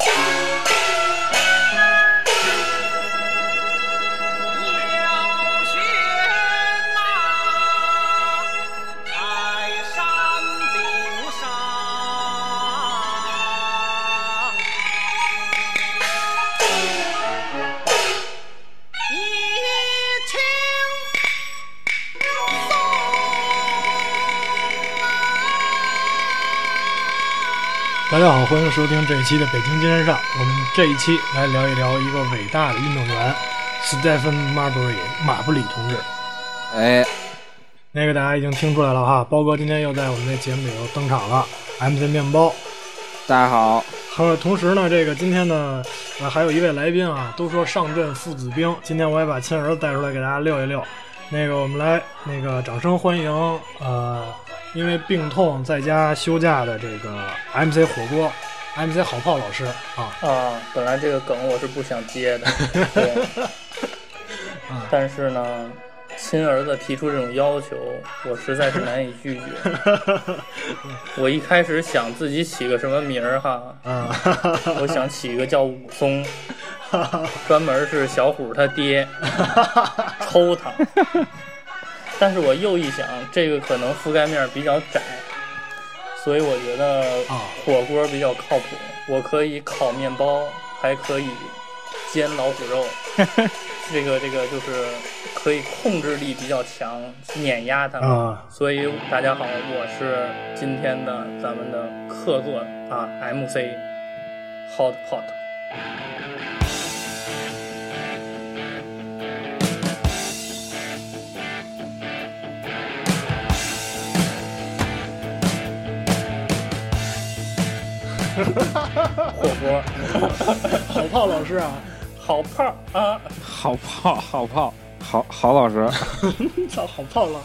有大家好，欢迎收听这一期的《北京金山上》。我们这一期来聊一聊一个伟大的运动员斯蒂芬·马布里马布里同志。哎，那个大家已经听出来了哈，包哥今天又在我们的节目里头登场了，MC 面包。大家好，和同时呢，这个今天呢，呃，还有一位来宾啊，都说上阵父子兵，今天我也把亲儿子带出来给大家溜一溜。那个，我们来那个掌声欢迎，呃，因为病痛在家休假的这个 MC 火锅，MC 好炮老师啊。啊，本来这个梗我是不想接的，对，啊但是呢，亲儿子提出这种要求，我实在是难以拒绝。我一开始想自己起个什么名儿哈，啊，我想起一个叫武松，专门是小虎他爹抽他。但是我又一想，这个可能覆盖面比较窄，所以我觉得啊火锅比较靠谱。我可以烤面包，还可以煎老虎肉，这个这个就是可以控制力比较强，碾压他们。啊所以大家好，我是今天的咱们的客座啊，MC Hot Pot。火锅，好炮老师啊，好泡啊！好炮，好炮，好好老师，操，好炮了，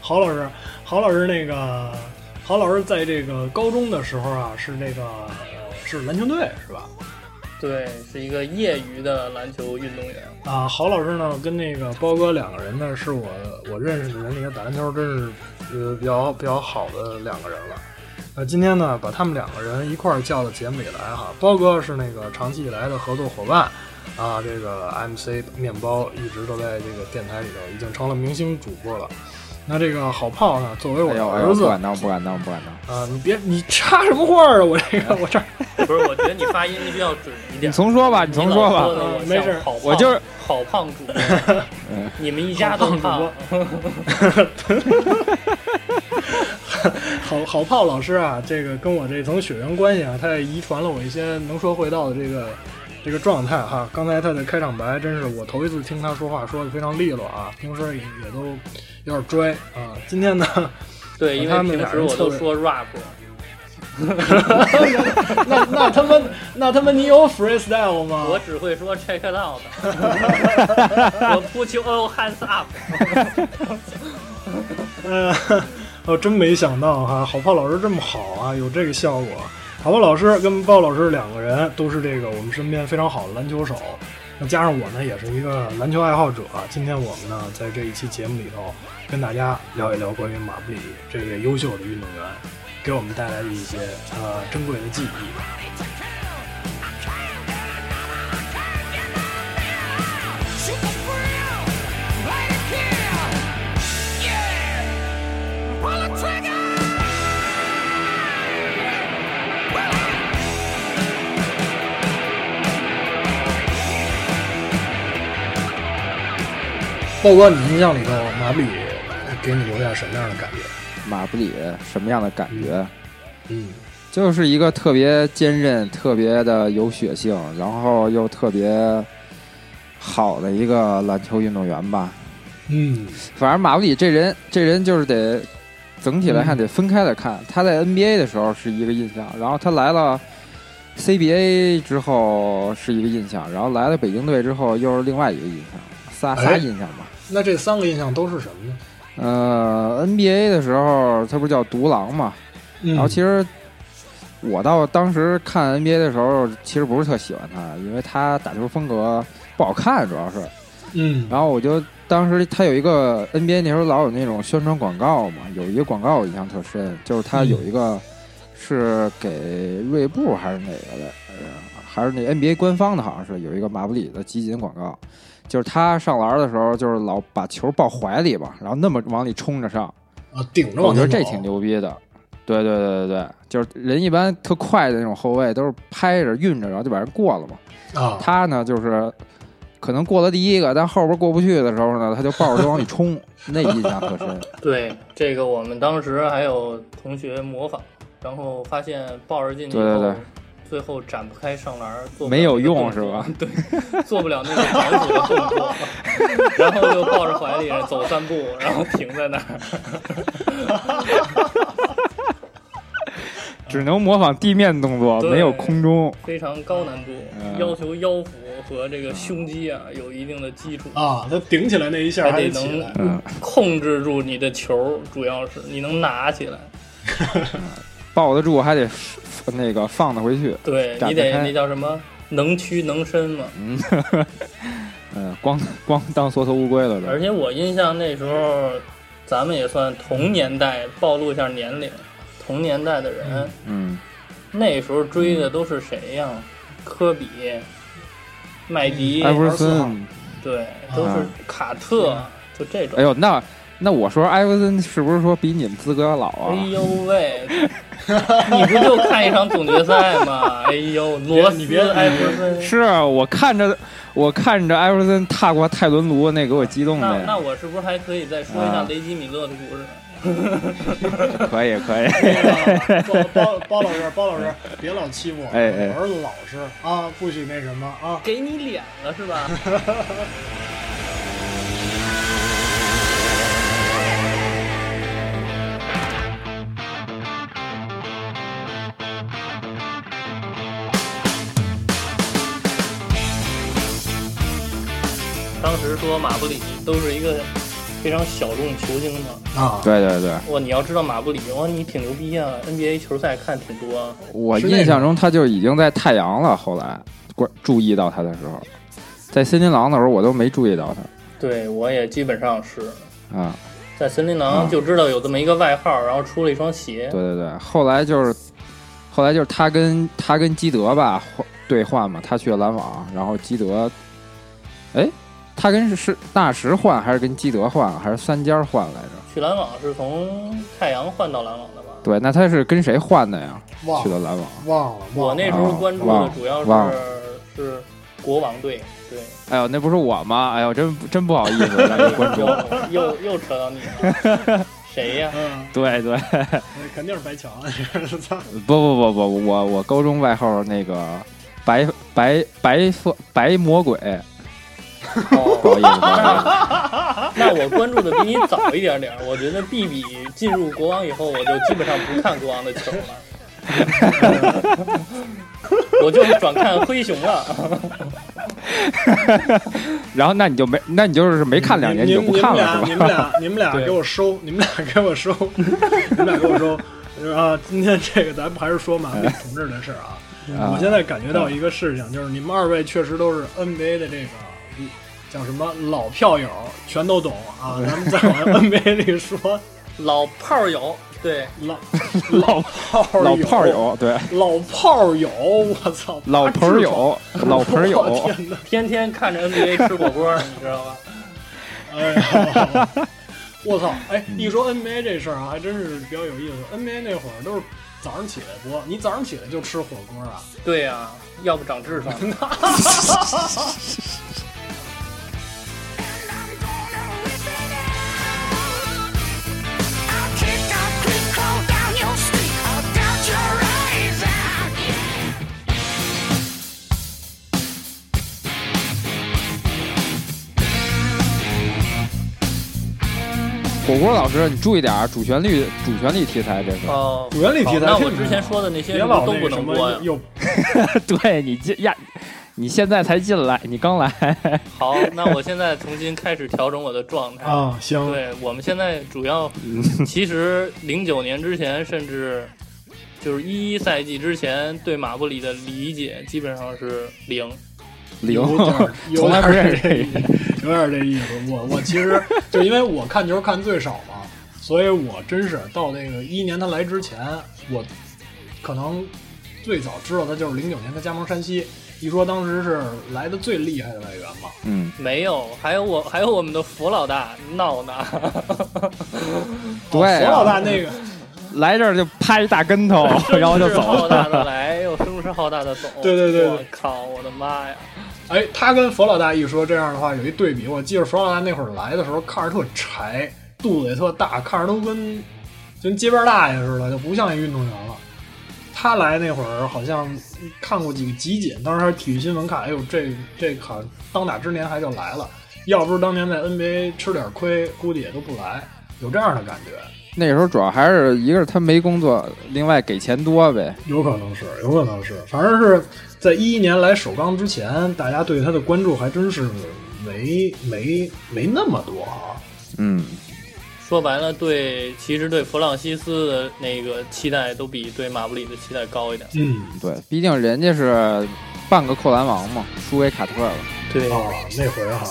郝老师，郝老师那个郝老师在这个高中的时候啊，是那个是篮球队是吧？对，是一个业余的篮球运动员。啊，郝老师呢跟那个包哥两个人呢，是我我认识的人里面打篮球真是呃比较比较好的两个人了。呃，今天呢把他们两个人一块儿叫到节目里来哈。包哥是那个长期以来的合作伙伴啊，这个 MC 面包一直都在这个电台里头，已经成了明星主播了。那这个好炮呢，作为我儿子不敢当，不敢当，不敢当。啊，你别你插什么话啊？我这个 我这儿不是，我觉得你发音必须要准一点你点。重说吧，你你重说吧没事好胖我就是好胖主播，嗯 你们一家都胖。好好炮老师啊，这个跟我这层血缘关系啊，他也遗传了我一些能说会道的这个这个状态哈。刚才他的开场白真是我头一次听他说话，说的非常利落啊，平时也也都有点拽啊。今天呢，对，因为他们平时我都说 rap，那那他妈那他妈你有 freestyle 吗？我只会说 check it out，我 put you all hands up。呃，真没想到哈，好炮老师这么好啊，有这个效果。好炮老师跟鲍老师两个人都是这个我们身边非常好的篮球手，那加上我呢，也是一个篮球爱好者。今天我们呢，在这一期节目里头，跟大家聊一聊关于马布里这位优秀的运动员给我们带来的一些呃珍贵的记忆。豹哥，你印象里头马布里给你留下什么样的感觉？马布里什么样的感觉？嗯就是一个特别坚韧、特别的有血性，然后又特别好的一个篮球运动员吧。嗯反正马布里这人，这人就是得整体来看得分开来看。他在 NBA 的时候是一个印象，然后他来了 CBA 之后是一个印象，然后来了北京队之后又是另外一个印象，仨仨哎印象吧。那这三个印象都是什么呢？呃，NBA 的时候他不是叫独狼嘛，嗯然后其实我到当时看 NBA 的时候，其实不是特喜欢他，因为他打球风格不好看，主要是。嗯然后我就当时他有一个 NBA 那时候老有那种宣传广告嘛，有一个广告我印象特深，就是他有一个是给锐步还是哪个的，呃还是那 NBA 官方的，好像是有一个马布里的集锦广告，就是他上篮的时候，就是老把球抱怀里吧，然后那么往里冲着上，啊，顶着我觉得这挺牛逼的。对对对对对，就是人一般特快的那种后卫都是拍着运着，然后就把人过了嘛。啊，他呢就是可能过了第一个，但后边过不去的时候呢，他就抱着就往里冲，那印象特深。对，这个我们当时还有同学模仿，然后发现抱着进去对对对最后展不开上篮儿，做没有用是吧？对，做不了那个反锁的动作，然后就抱着怀里走三步，然后停在那儿。只能模仿地面动作，没有空中。非常高难度，嗯要求腰腹和这个胸肌啊有一定的基础，啊，他顶起来那一下还还得能控制住你的球，主要是你能拿起来，抱得住还得那个放得回去。对你得那叫什么能屈能伸嘛。嗯，嗯，光光当缩头乌龟了这。而且我印象那时候，咱们也算同年代，暴露一下年龄，同年代的人，嗯，那时候追的都是谁呀？科比、麦迪，艾弗森，对，都是啊卡特，就这种。哎呦，那那我说艾弗森是不是说比你们资格要老啊哎？呦喂！你不就看一场总决赛吗？哎呦，罗斯、你别艾弗森，是啊我看着我看着艾弗森踏过泰伦卢，那给我激动的呀。那我是不是还可以再说一下啊雷吉米勒的故事？可 以可以，包包包老师，包老师，别老欺负我，哎哎我儿子老实啊，不许那什么啊。给你脸了是吧？当时说马布里都是一个非常小众球星嘛。啊，对对对，哇，你要知道马布里，哇，你挺牛逼啊！NBA 球赛看挺多啊。我印象中他就已经在太阳了。后来关注意到他的时候，在森林狼的时候我都没注意到他对我也基本上是啊。在森林狼就知道有这么一个外号，然后出了一双鞋。对对对，后来就是后来就是他跟他跟基德吧换兑换嘛，他去了篮网，然后基德，哎，他跟是是纳什换还是跟基德换还是三家换来着？去篮网是从太阳换到篮网的吧？对，那他是跟谁换的呀？去的篮网。忘了，我那时候关注的主要忘是是国王队，对，哎呦，那不是我吗？哎呦，真真不好意思让你关注。又又又扯到你了，谁呀？嗯，对对，肯定是白墙，操 不不不不，我我高中外号那个白白白色白魔鬼，不哦，好意思，不好意思。那我关注的比你早一点点。我觉得 B 比进入国王以后，我就基本上不看国王的球了，我就转看灰熊了。然后那你就没，那你就是没看两年，你就不看了你是吧？们俩，你们俩，你们俩给我收，你们俩给我收，你们俩给我收。啊，今天这个咱们还是说马布里同志的事儿啊。啊我现在感觉到一个事情，就是你们二位确实都是 NBA 的这个嗯叫什么老票友，全都懂啊。咱们再往 NBA 里说，老炮友，对，老老炮老炮友，对，老炮友，我操，老朋友，老朋友，天天看着 NBA 吃火锅，你知道吗？哎呀，我操！哎，一说 NBA 这事儿啊，还真是比较有意思。NBA 那会儿都是早上起来播，你早上起来就吃火锅啊？对呀、要不长智商。火锅老师，你注意点儿，主旋律主旋律题材这是。哦，主旋律题材那我之前说的那些别是不是都不能播呀 对你进呀，你现在才进来，你刚来，好，那我现在重新开始调整我的状态。啊，行，对我们现在主要，其实零九年之前，甚至就是一一赛季之前，对马布里的理解基本上是零。零有点儿，有从来不认识这这意思，有点儿这意思。我我其实就因为我看球看最少嘛，所以我真是到那个一一年他来之前，我可能最早知道他就是零九年他加盟山西，一说当时是来的最厉害的外援嘛。嗯，没有，还有我，还有我们的佛老大闹呢。对哦佛老啊大那个，来这儿就拍一大跟头，然后就声势浩大的。来，又声势浩大的走。对对对对我靠，我的妈呀！哎，他跟佛老大一说这样的话，有一对比。我记得佛老大那会儿来的时候，看着特柴，肚子也特大，看着都跟跟街边大爷似的，就不像一运动员了。他来那会儿好像看过几个集锦，当时还是体育新闻看，哎呦，这这好像当打之年还就来了，要不是当年在 NBA 吃点亏，估计也都不来，有这样的感觉，那时候主要还是一个是他没工作，另外给钱多呗。有可能是，有可能是，反正是在一一年来首钢之前，大家对他的关注还真是没没没那么多啊。嗯，说白了，对，其实对弗朗西斯的那个期待都比对马布里的期待高一点。嗯，对，毕竟人家是半个扣篮王嘛，输给卡特了。对啊，那回哈，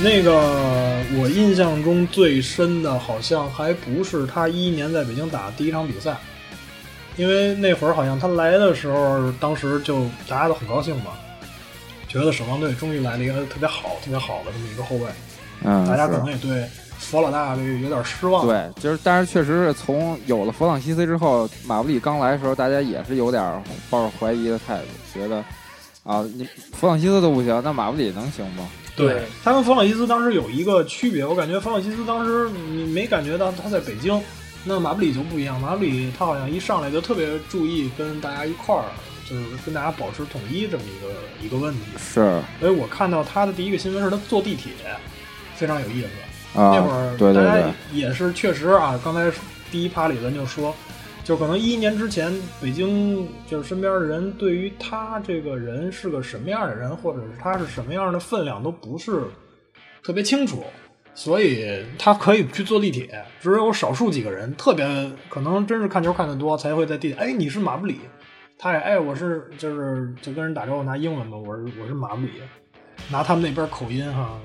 那个我印象中最深的，好像还不是他一一年在北京打的第一场比赛，因为那会儿好像他来的时候，当时就大家都很高兴嘛，觉得守望队终于来了一个特别好、特别好的这么一个后卫，嗯，大家可能也对佛老大这个有点失望。对，就是，但是确实是从有了弗朗西斯之后，马布里刚来的时候，大家也是有点抱着怀疑的态度，觉得啊，你弗朗西斯都不行，那马布里能行吗？对他跟弗朗西斯当时有一个区别，我感觉弗朗西斯当时你没感觉到他在北京，那马布里就不一样，马布里他好像一上来就特别注意跟大家一块儿，就是跟大家保持统一这么一个一个问题。是所以我看到他的第一个新闻是他坐地铁，非常有意思。啊，那会儿大家，也是确实啊，刚才第一趴里咱就说，就可能一一年之前，北京就是身边的人对于他这个人是个什么样的人，或者是他是什么样的分量，都不是特别清楚，所以他可以去坐地铁，只有少数几个人特别可能真是看球看得多，才会在地铁，哎，你是马布里，他也哎我是就是就跟人打招呼拿英文嘛，我是我是马布里，拿他们那边口音哈，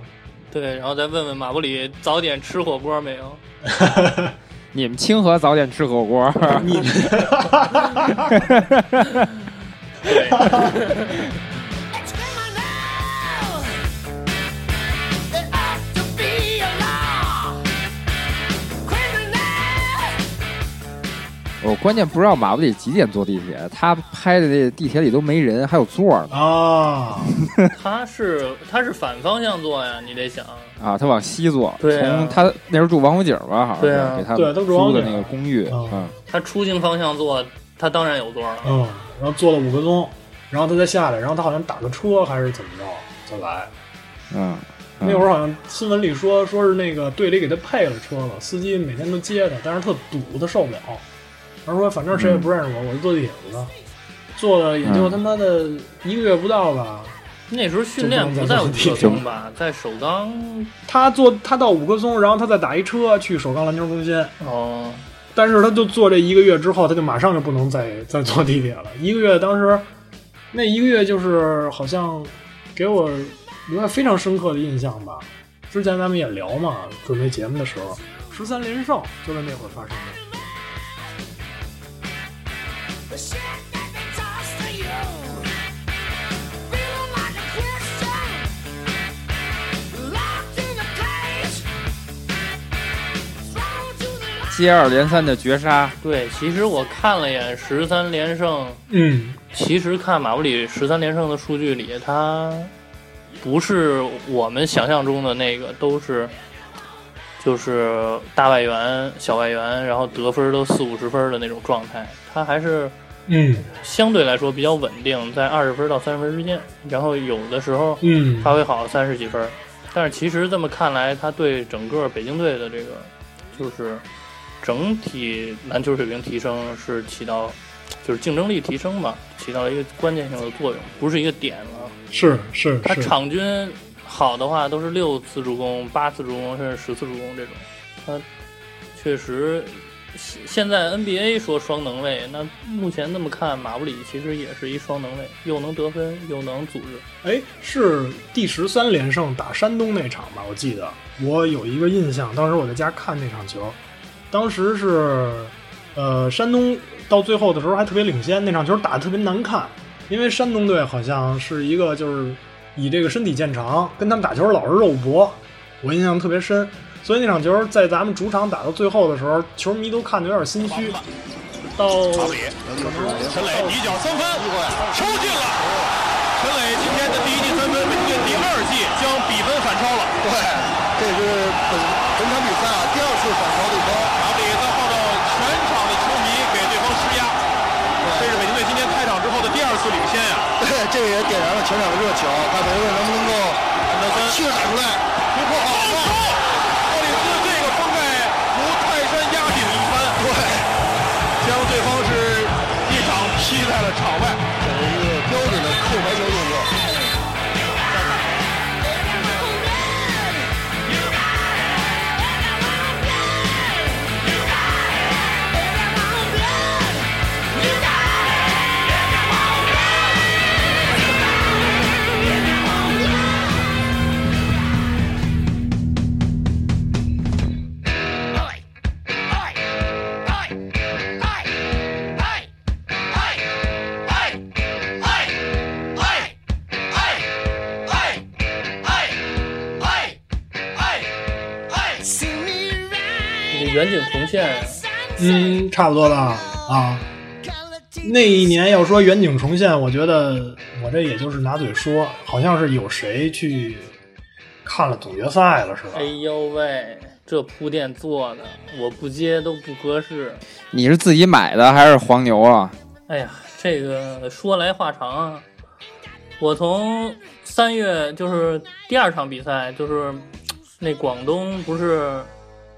对，然后再问问马布里早点吃火锅没有？你们清河早点吃火锅，你。对，我关键不知道马布里几点坐地铁，他拍的这地铁里都没人，还有座呢啊，他是他是反方向坐呀，你得想。啊，他往西坐，对啊从他那时候住王府井吧，好像对啊是给他对都住王府井租的那个公寓，嗯嗯，他出京方向坐，他当然有座了。嗯，然后坐了五分钟，然后他再下来，然后他好像打个车还是怎么着再来。嗯，那会儿好像新闻里说，说是那个队里给他配了车了，司机每天都接他，但是特堵，他受不了。他说反正谁也不认识我，我就坐地铁去了，坐了也就他妈的一个月不到吧。那时候训练不在五棵松吧，在首钢。他坐他到五棵松，然后他再打一车去首钢篮球中心，哦，但是他就坐这一个月之后，他就马上就不能再再坐地铁了。一个月，当时那一个月就是好像给我留下非常深刻的印象吧。之前咱们也聊嘛，准备节目的时候，十三连胜就在那会儿发生的。接二连三的绝杀，对，其实我看了眼十三连胜，嗯，其实看马布里十三连胜的数据里，他不是我们想象中的那个，都是就是大外援、小外援，然后得分都四五十分的那种状态。他还是嗯相对来说比较稳定，在二十分到三十分之间，然后有的时候嗯，发挥好三十几分。但是其实这么看来，他对整个北京队的这个就是整体篮球水平提升是起到就是竞争力提升吧，起到了一个关键性的作用，不是一个点了。是是是，他场均好的话都是六次助攻、八次助攻，甚至十次助攻这种。他确实现现在 NBA 说双能卫，那目前那么看，马布里其实也是一双能卫，又能得分，又能组织。哎，是第十三连胜打山东那场吧？我记得我有一个印象，当时我在家看那场球，当时是呃山东到最后的时候还特别领先，那场球打得特别难看，因为山东队好像是一个就是以这个身体见长，跟他们打球老是肉搏，我印象特别深。所以那场球在咱们主场打到最后的时候，球迷都看得有点心虚。到陈磊一脚三分，抽进了。陈磊今天的第一记三分，北京队第二记将比分反超了。对，这是本本场比赛啊第二次反超对方。马布里在号召全场的球迷给对方施压，这是北京队今天开场之后的第二次领先呀。对，这个也点燃了全场的热情，看北京队能不能够安德森气势打出来，突破好远景重现啊，嗯，差不多吧啊。那一年要说远景重现，我觉得我这也就是拿嘴说，好像是有谁去看了总决赛了，是吧哎？呦喂，这铺垫做的，我不接都不合适。你是自己买的还是黄牛啊？哎呀，这个说来话长啊。我从三月就是第二场比赛，就是那广东不是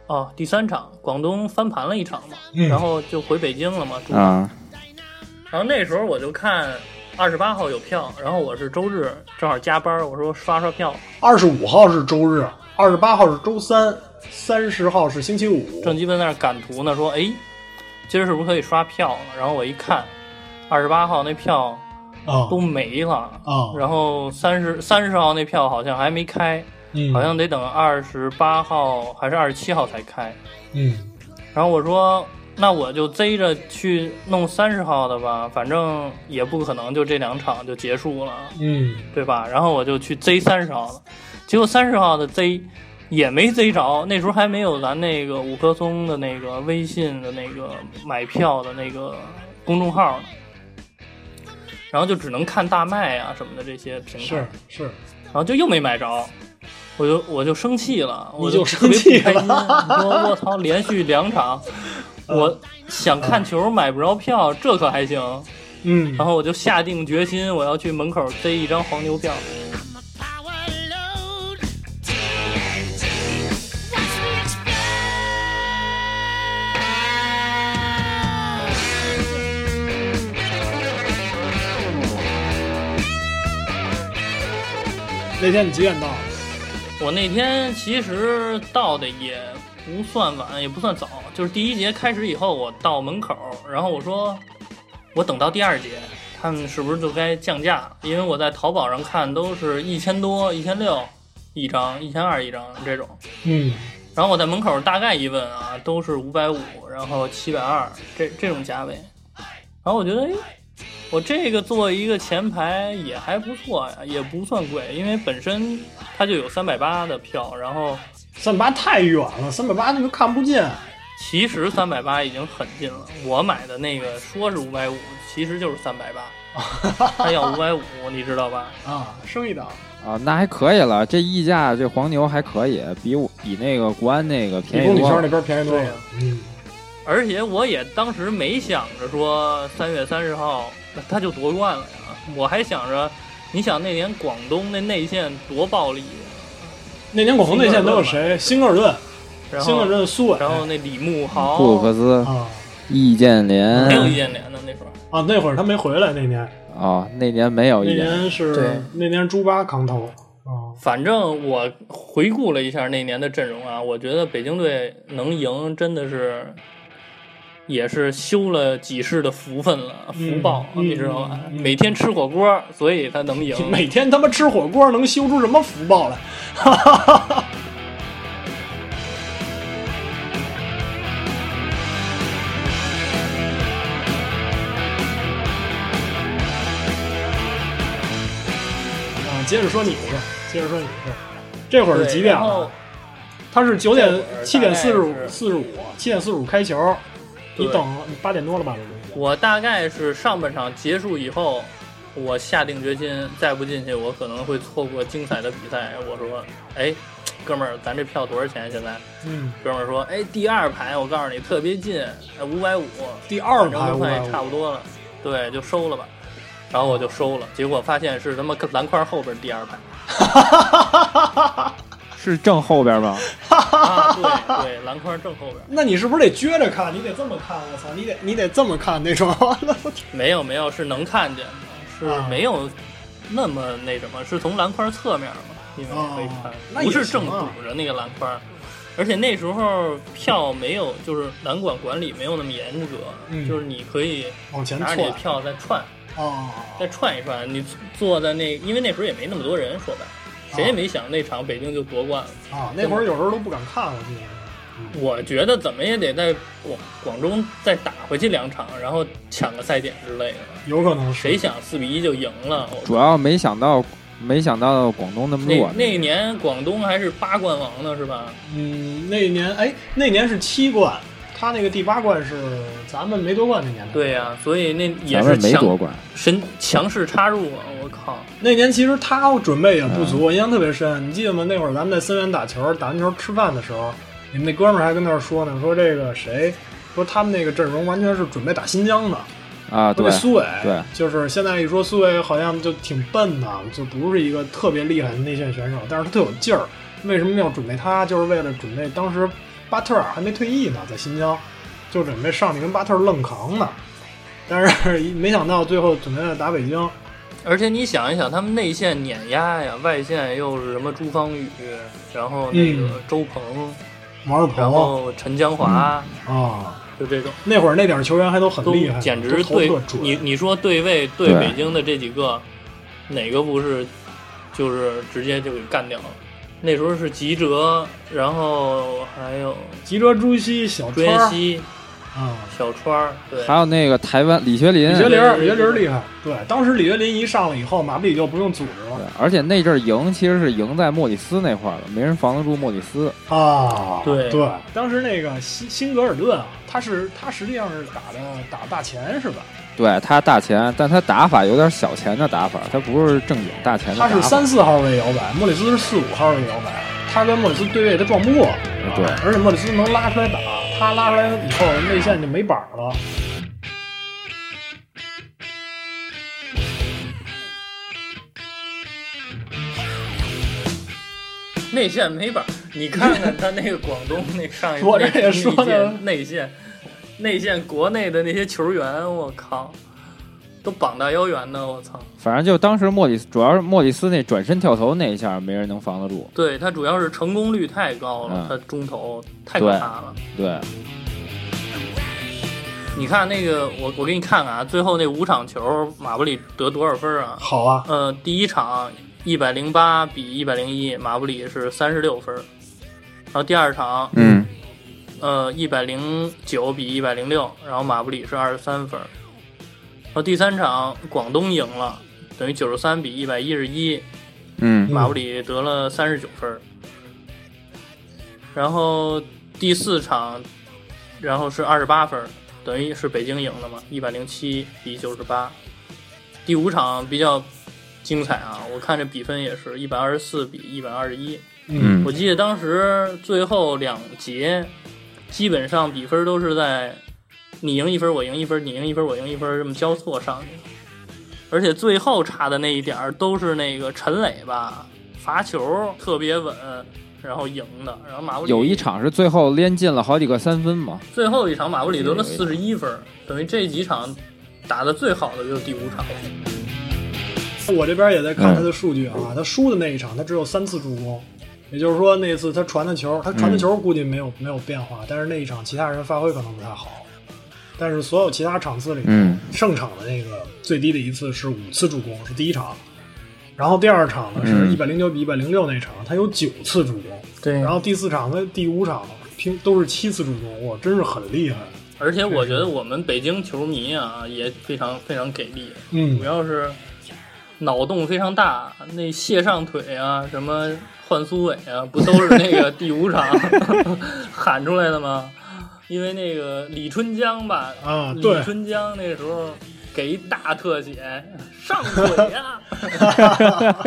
哦第三场，广东翻盘了一场嘛，嗯然后就回北京了嘛。啊，然后那时候我就看二十八号有票，然后我是周日正好加班，我说刷刷票，二十五号是周日，二十八号是周三，三十号是星期五。正鸡巴在那儿赶图呢，说哎，今儿是不是可以刷票了？然后我一看，二十八号那票啊都没了。啊，然后三十三十号那票好像还没开，嗯，好像得等二十八号还是二十七号才开。嗯。然后我说，那我就贼着去弄三十号的吧，反正也不可能就这两场就结束了，嗯。对吧？然后我就去贼三十号了，结果三十号的贼也没贼着，那时候还没有咱那个五棵松的那个微信的那个买票的那个公众号呢。然后就只能看大麦啊什么的这些平台，是是，然后就又没买着，我就我就生气了，我就生气。了你说我操，连续两场，我想看球买不着票，这可还行。嗯然后我就下定决心，我要去门口贼一张黄牛票。那天你几点到？我那天其实到的也不算晚，也不算早，就是第一节开始以后，我到门口，然后我说我等到第二节，他们是不是就该降价了？因为我在淘宝上看都是一千多、一千六一张、一千二一张这种。嗯然后我在门口大概一问啊，都是五百五，然后七百二这这种价位。然后我觉得，哎，我这个做一个前排也还不错呀，也不算贵，因为本身它就有三百八的票，然后三百八太远了，三百八那都看不见。其实三百八已经很近了。我买的那个说是五百五，其实就是三百八，他要五百五，你知道吧？啊，升一档。啊，那还可以了，这溢价这黄牛还可以，比我比那个国安那个便宜多了公里那。边便宜多了。嗯，而且我也当时没想着说三月三十号那他就夺冠了呀，我还想着，你想那年广东那内线多暴力，那年广东内线都有谁？辛格尔顿、然辛格尔顿、苏伟。然后那李慕豪，布鲁克斯、啊易建联。没有易建联的那会儿，啊，那会儿他没回来，那年。啊，那年没有那易建联。年是那年朱巴扛头。啊。反正我回顾了一下那年的阵容啊，我觉得北京队能赢真的是也是修了几世的福分了，嗯福报，嗯你知道吗？嗯嗯每天吃火锅，所以他能赢。每天他妈吃火锅能修出什么福报来？啊，接着说你的事儿，接着说你的事儿。这会儿是几点了？他是九点七点四十五四十五七点四十五开球，你等你八点多了吧？我大概是上半场结束以后，我下定决心，再不进去，我可能会错过精彩的比赛。我说，哎，哥们儿，咱这票多少钱？现在？嗯，哥们儿说，哎，第二排，我告诉你特别近，哎，五百五，第二排五百都快差不多了，对，就收了吧。然后我就收了，结果发现是他妈篮筐后边第二排 是正后边吗？啊，对对，篮筐正后边。那你是不是得撅着看？你得这么看，我操，你得你得这么看那种。没有没有，是能看见的，是啊没有那么那什么，是从篮筐侧面嘛，因为可以看哦，不是正堵着那个篮筐。而且那时候票没有，就是篮管管理没有那么严格，嗯就是你可以往前拿着你的票再串，哦，再串一串。你坐在那，因为那时候也没那么多人，说白了，谁也没想那场北京就夺冠了。啊，那会儿有时候都不敢看，我记得。我觉得怎么也得在广广州再打回去两场，然后抢个赛点之类的。有可能是谁想四比一就赢了？主要没想到，没想到广东那么那弱。那年广东还是八冠王呢，是吧？嗯，那年哎，那年是七冠，他那个第八冠是咱们没夺冠那年的。对呀、所以那也是强没夺冠，神强势插入啊！我靠，那年其实他准备也不足，我印象特别深。你记得吗？那会儿咱们在森源打球，打完球吃饭的时候，你们那哥们儿还跟那儿说呢，说这个谁，说他们那个阵容完全是准备打新疆的。啊，对苏伟，对，就是现在一说苏伟好像就挺笨的，就不是一个特别厉害的内线选手，但是他特有劲儿。为什么要准备他？就是为了准备当时巴特尔还没退役呢，在新疆，就准备上去跟巴特尔愣扛呢。但是没想到最后准备打北京，而且你想一想，他们内线碾压呀，外线又是什么朱芳雨，然后那个嗯。周鹏，王二然鹏后陈江华，啊，就这种。那会儿那点儿球员还都很厉害，简直对。你你说对位对对。北京的这几个，哪个不是就是直接就给干掉了？那时候是吉哲，然后还有吉哲、朱熹、小朱川儿。彦西、啊，小川儿，对，还有那个台湾李学林，李学林儿，李学林儿厉害。对，当时李学林一上来以后，马布里就不用组织了对而且那阵儿赢其实是赢在莫里斯那块儿了，没人防得住莫里斯。啊。对对，当时那个辛辛格尔顿啊，他是他实际上是打的打大前是吧？对他大前，但他打法有点小前的打法，他不是正经大前的打法。他是三四号位摇摆，莫里斯是四五号位摇摆。他跟莫里斯对位，他撞不过。对而且莫里斯能拉出来打，他拉出来以后内线就没板儿了。内线没板儿，你看看他那个广东那上一我这也说那呢内线内线国内的那些球员，我靠，都膀大腰圆的，我操！反正就当时莫里斯，主要是莫里斯那转身跳投那一下，没人能防得住。对他主要是成功率太高了，嗯他中投太可怕了。对，你看那个，我我给你看看啊，最后那五场球，马布里得多少分啊？好啊，呃，第一场一百零八比一百零一，马布里是三十六分。然后第二场，嗯，呃，一百零九比一百零六，然后马布里是二十三分。然后第三场广东赢了，等于九十三比一百一十一，嗯，马布里得了三十九分。然后第四场，然后是二十八分，等于是北京赢了嘛，一百零七比九十八。第五场比较精彩啊，我看这比分也是一百二十四比一百二十一。嗯我记得当时最后两节，基本上比分都是在你赢一分，我赢一分，你赢一分，我赢一分，这么交错上去。而且最后差的那一点儿都是那个陈磊吧，罚球特别稳，然后赢的。然后马布里有一场是最后连进了好几个三分嘛。最后一场马布里得了有四十一分，等于这几场打的最好的就是第五场。我这边也在看他的数据啊，他输的那一场他只有三次助攻，也就是说那次他传的球，他传的球估计没有、没有变化，但是那一场其他人发挥可能不太好。但是所有其他场次里，嗯，胜场的那个最低的一次是五次助攻，是第一场。然后第二场呢是嗯一百零九比一百零六那场，他有九次助攻。对然后第四场和第五场平都是七次助攻，哇，真是很厉害。而且我觉得我们北京球迷啊也非常非常给力，嗯主，要是脑洞非常大，那卸上腿啊，什么换苏伟啊，不都是那个第五场 喊出来的吗？因为那个李春江吧，李啊李春江那时候给一大特写，上腿呀、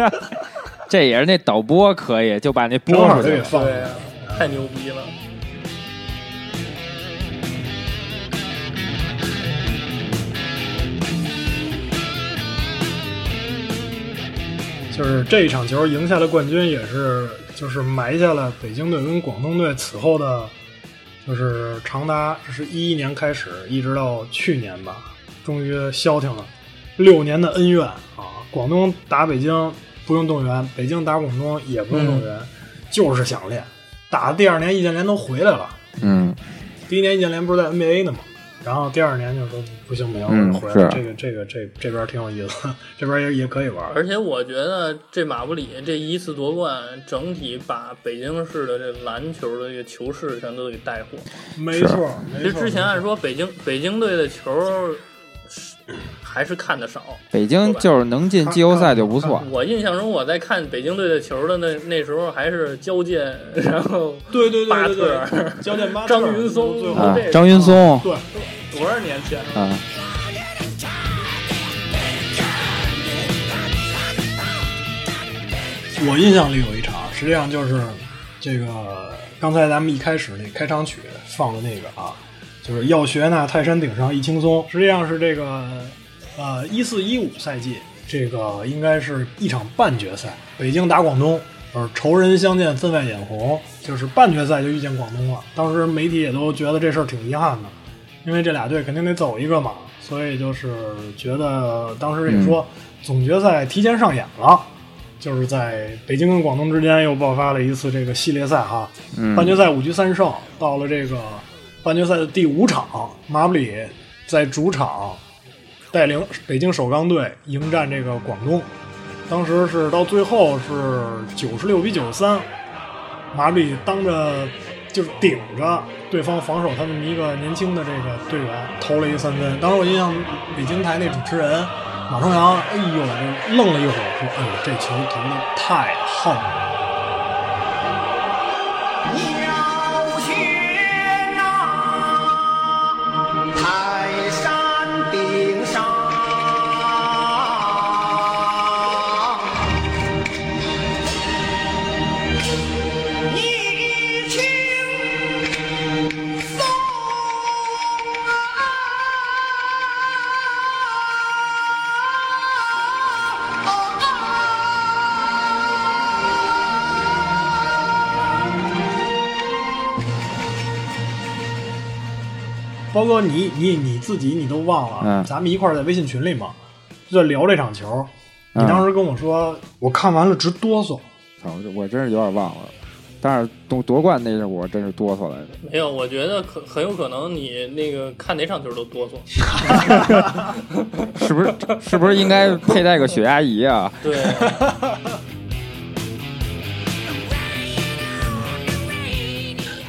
这也是那导播可以，就把那播正好出去了。就给放对啊，太牛逼了。就是这一场球赢下了冠军，也是就是埋下了北京队跟广东队此后的，就是长达这是一一年开始，一直到去年吧，终于消停了六年的恩怨啊！广东打北京不用动员，北京打广东也不用动员，就是想练。打第二年易建联都回来了，嗯，第一年易建联不是在 NBA 呢吗？然后第二年就说不行不行，嗯我就回来了。这个这个这这边挺有意思，这边也也可以玩。而且我觉得这马布里这一次夺冠，整体把北京市的这篮球的这个球市全都给带火。没错，没错。其实之前按说北京北京队的球是 还是看的少。北京就是能进季后赛就不错。我印象中我在看北京队的球的那那时候还是焦健，然后对对对巴对对特，焦健巴特张云松最后啊这，张云松对，多少年前了？啊，我印象里有一场，实际上就是这个刚才咱们一开始那开场曲放的那个啊，就是要学那泰山顶上一轻松，实际上是这个呃一四一五赛季，这个应该是一场半决赛，北京打广东，呃仇人相见分外眼红，就是半决赛就遇见广东了。当时媒体也都觉得这事儿挺遗憾的，因为这俩队肯定得走一个嘛，所以就是觉得当时也说总决赛提前上演了。就是在北京跟广东之间又爆发了一次这个系列赛哈，嗯半决赛五局三胜，到了这个半决赛的第五场，马布里在主场带领北京首钢队迎战这个广东，当时是到最后是九十六比九十三，马布里当着就是顶着对方防守他们一个年轻的这个队员投了一个三分，当时我印象北京台那主持人马朝阳，哎呦，愣了一会儿，说：“哎呦，这球投的太横了。”包哥，你你你自己你都忘了，嗯咱们一块儿在微信群里嘛，就在聊这场球。你嗯当时跟我说，我看完了直哆嗦。操，我真是有点忘了。但是夺夺冠那阵我真是哆嗦来着。没有，我觉得可很有可能你那个看哪场球都哆嗦。是不是？是不是应该佩戴个血压仪啊？对，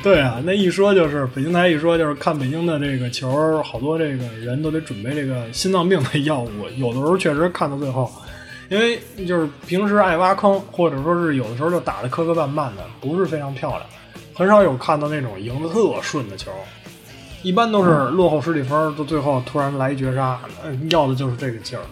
对啊，那一说就是北京台一说就是看北京的这个球，好多这个人都得准备这个心脏病的药物。有的时候确实看到最后，因为就是平时爱挖坑，或者说是有的时候就打的磕磕绊绊的，不是非常漂亮，很少有看到那种赢得特顺的球。一般都是落后十几分，到最后突然来一绝杀，要的就是这个劲儿。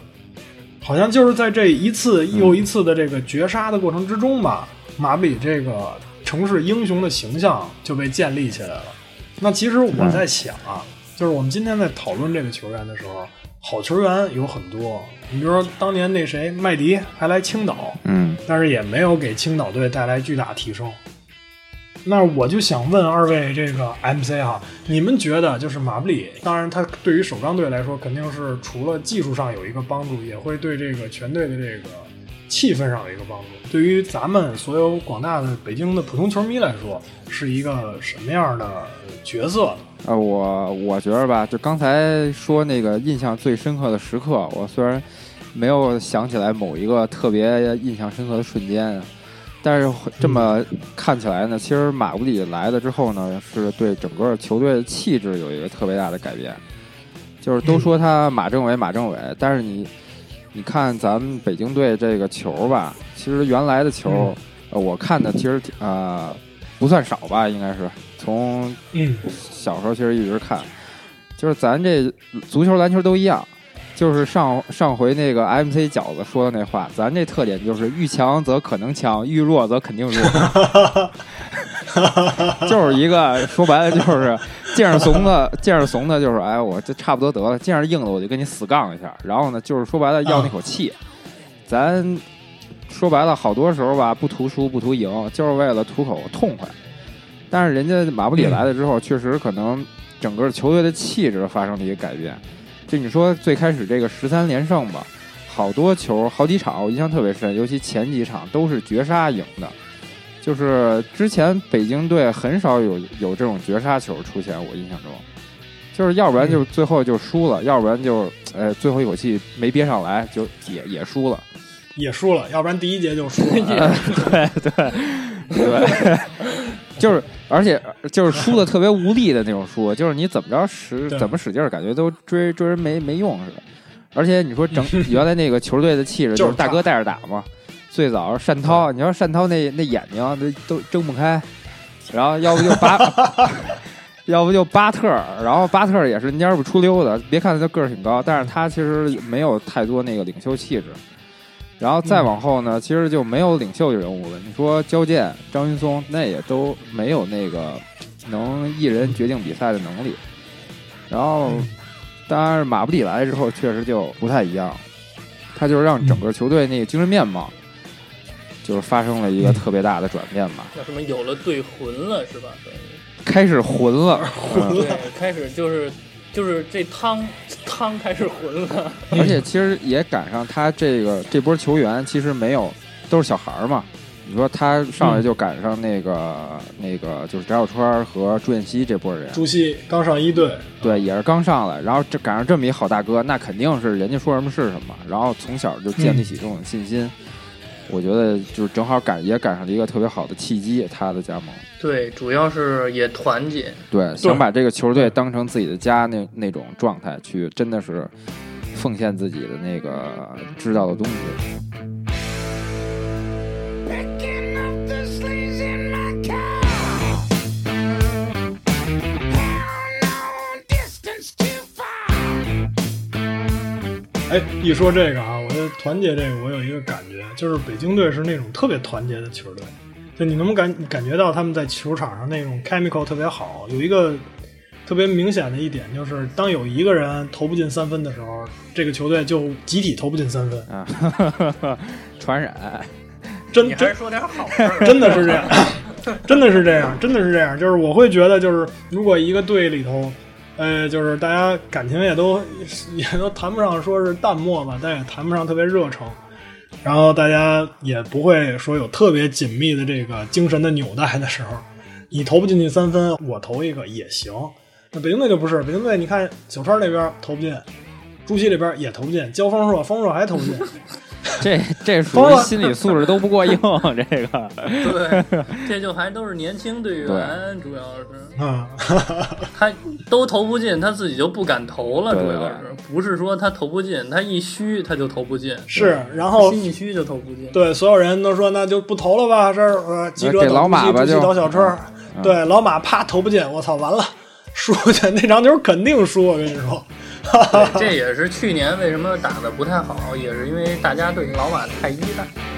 好像就是在这一次又一次的这个绝杀的过程之中吧，马布里这个城市英雄的形象就被建立起来了。那其实我在想啊，就是我们今天在讨论这个球员的时候，好球员有很多。你比如说当年那谁麦迪还来青岛，嗯，但是也没有给青岛队带来巨大提升。那我就想问二位这个 MC 哈，你们觉得就是马布里，当然他对于首钢队来说肯定是除了技术上有一个帮助，也会对这个全队的这个气氛上的一个帮助。对于咱们所有广大的北京的普通球迷来说，是一个什么样的角色呢？呃，我我觉得吧，就刚才说那个印象最深刻的时刻，我虽然没有想起来某一个特别印象深刻的瞬间，但是这么看起来呢，其实马布里来了之后呢，是对整个球队的气质有一个特别大的改变。就是都说他马政委马政委，但是你你看咱们北京队这个球吧，其实原来的球，呃，我看的其实呃不算少吧，应该是从嗯，小时候其实一直看，就是咱这足球、篮球都一样，就是上上回那个 MC 饺子说的那话，咱这特点就是遇强则可能强，遇弱则肯定弱，就是一个说白了就是见着怂的见着怂的，就是哎我这差不多得了，见着硬的我就跟你死杠一下，然后呢就是说白了要那口气，咱说白了好多时候吧不图输不图赢，就是为了图口痛快。但是人家马布里来了之后，确实可能整个球队的气质发生了一个改变。就你说最开始这个十三连胜吧，好多球好几场我印象特别深，尤其前几场都是绝杀赢的。就是之前北京队很少有有这种绝杀球出现，我印象中，就是要不然就是最后就输了，要不然就呃最后一口气没憋上来，就也也输了。也输了，要不然第一节就输 了。对对对，就是而且就是输的特别无力的那种输，就是你怎么着使怎么使劲儿，感觉都追追人没没用似的。而且你说整 原来那个球队的气质就是大哥带着打嘛，最早是单涛，你说单涛那那眼睛那都睁不开，然后要不就巴，要不就巴特，然后巴特也是蔫不出溜的，别看他个儿挺高，但是他其实没有太多那个领袖气质。然后再往后呢，其实就没有领袖人物了。你说焦健、张云松，那也都没有那个能一人决定比赛的能力。然后，当然马布里来之后，确实就不太一样，他就是让整个球队那个精神面貌，就是发生了一个特别大的转变吧，叫什么有了队魂了是吧？等于开始混了，嗯对，开始就是就是这汤汤开始混了。而且其实也赶上他这个这波球员，其实没有都是小孩儿嘛。你说他上来就赶上那个、那个就是翟小川和朱彦西这波人，朱熹刚上一队，对，也是刚上来，然后这赶上这么一好大哥，那肯定是人家说什么是什么，然后从小就建立起这种信心。我觉得就是正好赶也赶上了一个特别好的契机，他的加盟，对，主要是也团结。对，想把这个球队当成自己的家那那种状态去，真的是奉献自己的那个知道的东西。Picking up the sleeves in my car. Hell no distance too far. 哎，一说这个啊，团结这个，我有一个感觉，就是北京队是那种特别团结的球队。就你能不能感感觉到他们在球场上那种 chemical 特别好？有一个特别明显的一点就是，当有一个人投不进三分的时候，这个球队就集体投不进三分。啊，传染，真真说点好事儿。真的是这样，真的是这样，真的是这样。就是我会觉得，就是如果一个队里头，呃，就是大家感情也都也都谈不上说是淡漠吧，但也谈不上特别热诚。然后大家也不会说有特别紧密的这个精神的纽带的时候，你投不进去三分，我投一个也行。那北京队就不是，北京队你看小川那边投不进，朱熹这边也投不进，焦方硕，方硕还投不进。这这属于心理素质都不过硬，这个对，这就还都是年轻队员，主要是啊，他都投不进，他自己就不敢投了。主要是不是说他投不进，他一虚他就投不进，是，然后心一虚就投不进。对，所有人都说那就不投了吧，这儿呃，记者给等老马吧倒小车，嗯对，老马啪投不进，我操，完了，输去那场球肯定输，我跟你说，对这也是去年为什么打的不太好，也是因为大家对老马太依赖。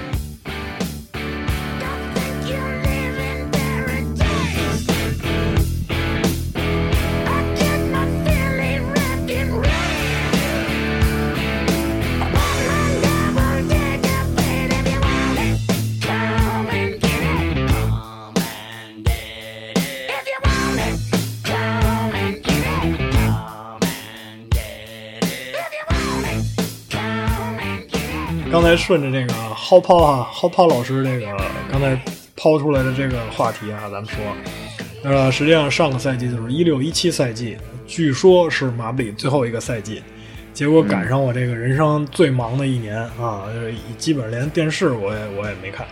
刚才顺着这个薅抛哈，薅抛老师这个刚才抛出来的这个话题啊，咱们说，呃，实际上上个赛季就是一六一七赛季，据说是马布里最后一个赛季，结果赶上我这个人生最忙的一年啊，基本上连电视我也我也没看。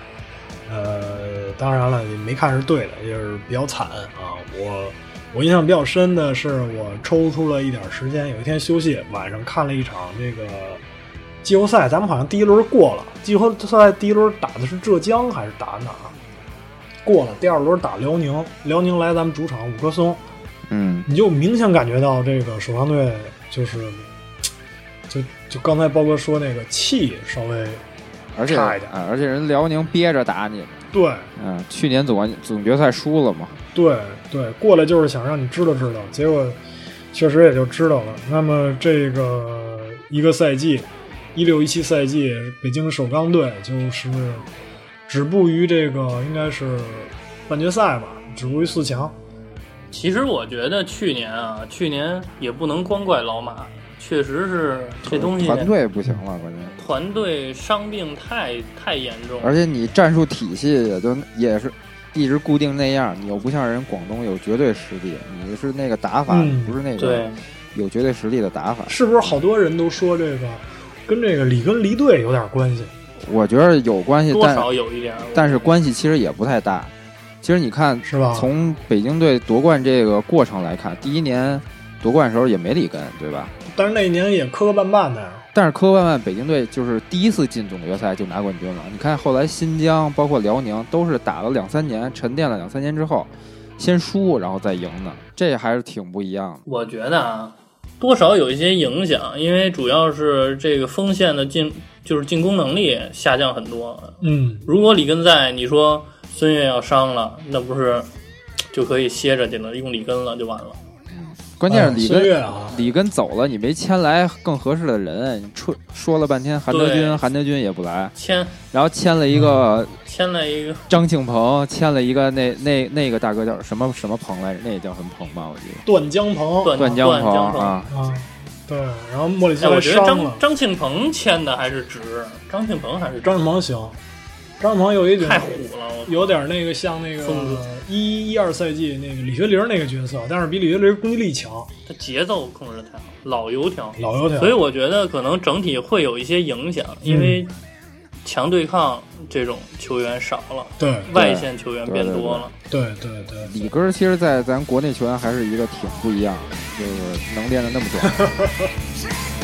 呃，当然了，没看是对的，就是比较惨啊。我我印象比较深的是，我抽出了一点时间，有一天休息，晚上看了一场这个季后赛。咱们好像第一轮过了，季后赛第一轮打的是浙江还是打哪儿？过了，第二轮打辽宁，辽宁来咱们主场五棵松，嗯，你就明显感觉到这个首钢队就是，就就刚才包哥说那个气稍微而且差一点啊而且人辽宁憋着打你，对。嗯，去年总总决赛输了嘛，对对，过来就是想让你知道知道，结果确实也就知道了。那么这个一个赛季，一六一七赛季，北京首钢队就是止步于这个应该是半决赛吧，止步于四强。其实我觉得去年啊，去年也不能光怪老马，确实是这东西团队不行了，关键。团队伤病太太严重，而且你战术体系也就也是一直固定那样，你又不像人广东有绝对实力，你是那个打法，嗯不是那个对有绝对实力的打法。是不是好多人都说这个跟这个里根离队有点关系？我觉得有关系，多但少有一点。但是关系其实也不太大。其实你看，是吧从北京队夺冠这个过程来看，第一年夺冠的时候也没里根，对吧？但是那一年也磕磕绊绊的呀。但是磕磕绊绊，北京队就是第一次进总决赛就拿冠军了。你看后来新疆包括辽宁都是打了两三年，沉淀了两三年之后，先输然后再赢的，这还是挺不一样的。我觉得啊，多少有一些影响，因为主要是这个锋线的进就是进攻能力下降很多。嗯，如果里根在，你说孙悦要伤了，那不是就可以歇着去了，用里根了就完了。关键是李根、孙悦啊，里根走了，你没签来更合适的人，你说说了半天韩德对君，韩德君也不来，签然后签了一个签了一个张庆鹏，签了一个那那那个大哥叫什么什么鹏来着？那也叫什么鹏吧？我记得段江鹏段段江鹏鹏啊，啊，对，然后莫里斯哎，还我觉得张。张庆鹏签的还是值，张庆鹏还是值张庆鹏行，张庆鹏有一点太虎了，有点那个像那个疯子一一二赛季那个李学林那个角色，但是比李学林攻击力强，他节奏控制的太好，老油条。老油条。所以我觉得可能整体会有一些影响，因为强对抗这种球员少了，对外线球员变多了。对对对，李根其实，在咱国内球员还是一个挺不一样的，就是能练的那么短。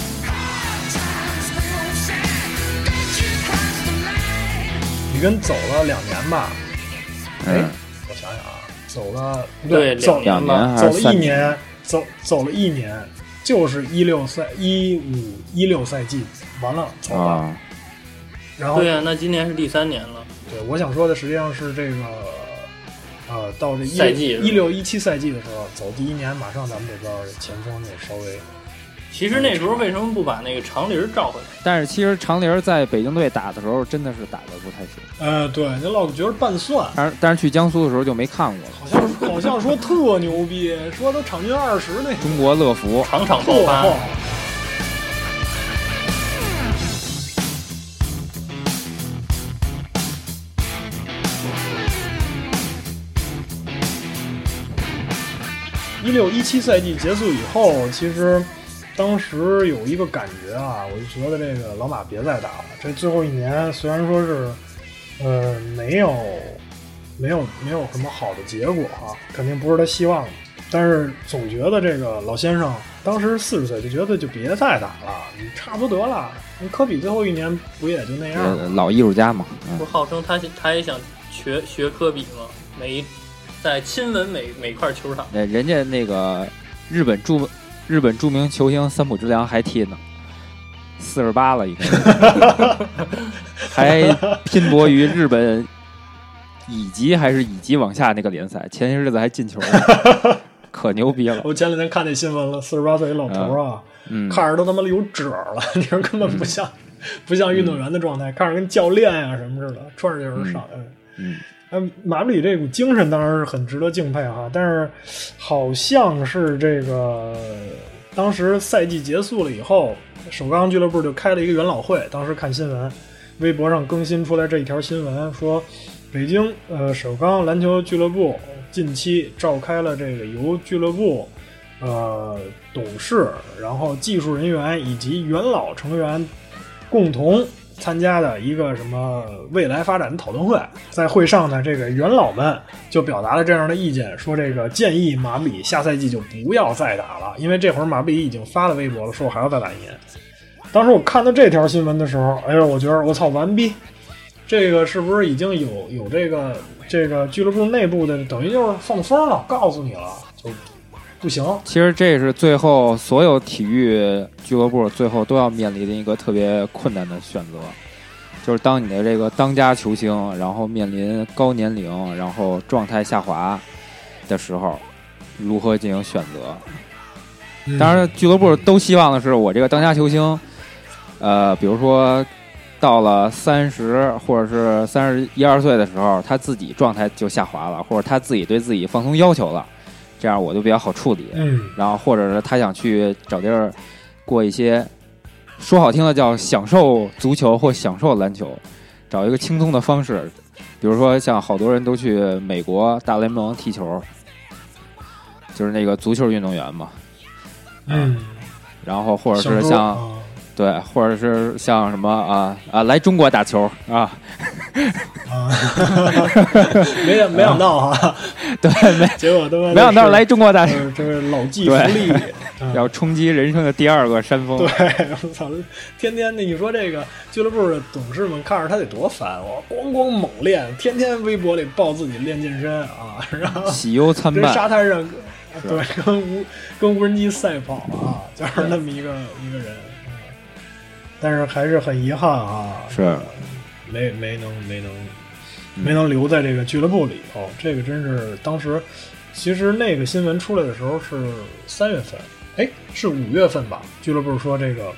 里根走了两年吧，哎嗯，我想想啊，走了不对走两年还走了一年，走走了一年，就是一六赛一五一六赛季完了走了，啊？然后对呀、那今年是第三年了。对，我想说的实际上是这个，呃，到这一赛季一六一七赛季的时候，走第一年，马上咱们这边前锋就稍微其实那时候为什么不把那个长林召回来？但是其实长林儿在北京队打的时候，真的是打的不太行。呃，对，你老觉得半蒜，但是但是去江苏的时候就没看过了。好像好像说特牛逼，说他场均二十那，中国乐福，场场爆发。嚯一六一七赛季结束以后，其实当时有一个感觉啊，我就觉得这个老马别再打了。这最后一年虽然说是，呃，没有没有没有什么好的结果哈、肯定不是他希望的，但是总觉得这个老先生当时四十岁就觉得就别再打了，你差不多得了。你科比最后一年不也就那样？呃老艺术家嘛，嗯不号称他他也想学学科比吗？每在亲吻每每块球场。那人家那个日本著日本著名球星三浦知良还踢呢，四十八了已经，还拼搏于日本乙级还是乙级往下那个联赛，前些日子还进球了，可牛逼了。我前两天看那新闻了，四十八岁一老头啊，嗯，看着都他妈有褶了，你说根本不像、不像运动员的状态，看着跟教练呀、什么似的，穿着就是上来。嗯，嗯，马布里这股精神当然是很值得敬佩哈，但是好像是这个当时赛季结束了以后，首钢俱乐部就开了一个元老会，当时看新闻，微博上更新出来这一条新闻，说北京呃首钢篮球俱乐部近期召开了这个由俱乐部呃董事，然后技术人员以及元老成员共同参加的一个什么未来发展的讨论会。在会上呢，这个元老们就表达了这样的意见，说这个建议马布里下赛季就不要再打了，因为这会儿马布里已经发了微博了，说我还要再打一年。当时我看到这条新闻的时候，哎呦，我觉得我操完逼，这个是不是已经有有这个这个俱乐部内部的等于就是放风了，告诉你了，就不行。其实这是最后所有体育俱乐部最后都要面临的一个特别困难的选择，就是当你的这个当家球星，然后面临高年龄，然后状态下滑的时候，如何进行选择？当然，俱乐部都希望的是我这个当家球星，呃，比如说到了三十或者是三十一二岁的时候，他自己状态就下滑了，或者他自己对自己放松要求了，这样我就比较好处理。嗯。然后或者是他想去找地儿过一些说好听的叫享受足球或享受篮球，找一个轻松的方式，比如说像好多人都去美国大联盟踢球，就是那个足球运动员嘛，嗯，然后或者是像啊对，或者是像什么啊啊来中国打球啊，啊，没想没想到哈，对，没 结果都没想到来中国打球，呃这是老骥伏枥，啊要冲击人生的第二个山峰。对，我操！天天的，你说这个俱乐部的董事们看着他得多烦，我咣咣猛练，天天微博里报自己练健身啊，然后喜忧参跟半，沙滩上，对，跟无跟无人机赛跑啊，就是那么一个一个人。嗯。但是还是很遗憾啊，是没没能没能嗯没能留在这个俱乐部里头。这个真是当时，其实那个新闻出来的时候是三月份，哎，是五月份吧？俱乐部说这个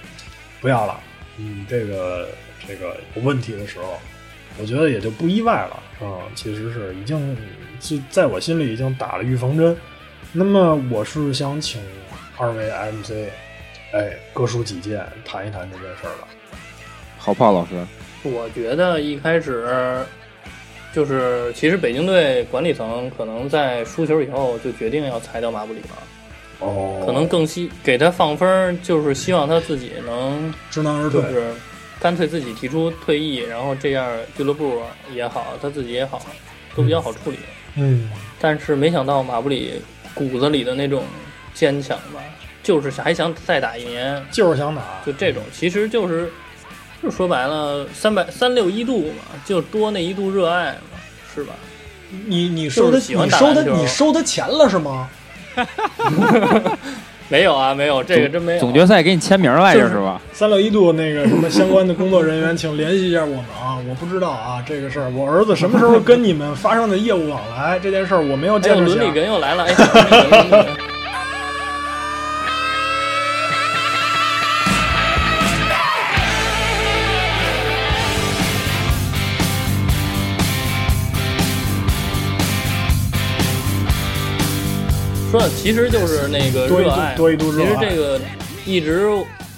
不要了，嗯，这个这个有问题的时候，我觉得也就不意外了啊、其实是已经就在我心里已经打了预防针。那么我是想请二位 MC，哎，各抒己见，谈一谈这件事儿了。好炮老师，我觉得一开始就是，其实北京队管理层可能在输球以后就决定要裁掉马布里了，哦可能更希给他放分儿，就是希望他自己能知难而退。就是干脆自己提出退役，然后这样俱乐部也好，他自己也好，都比较好处理。嗯，但是没想到马布里骨子里的那种坚强吧，就是还想再打一年，就是想打。就这种，其实就是，就说白了，三百三六一度嘛，就多那一度热爱嘛，是吧？你你收他，就是喜欢你收他，打篮球你收他钱了是吗？没有啊，没有，这个真没有。总决赛给你签名来就是着是吧？三六一度那个什么相关的工作人员，请联系一下我们啊！我不知道啊这个事儿，我儿子什么时候跟你们发生的业务往来这件事儿，我没有见着想。伦理哏又来了，哎，说的其实就是那个多一度热爱，多一度热爱其实这个一直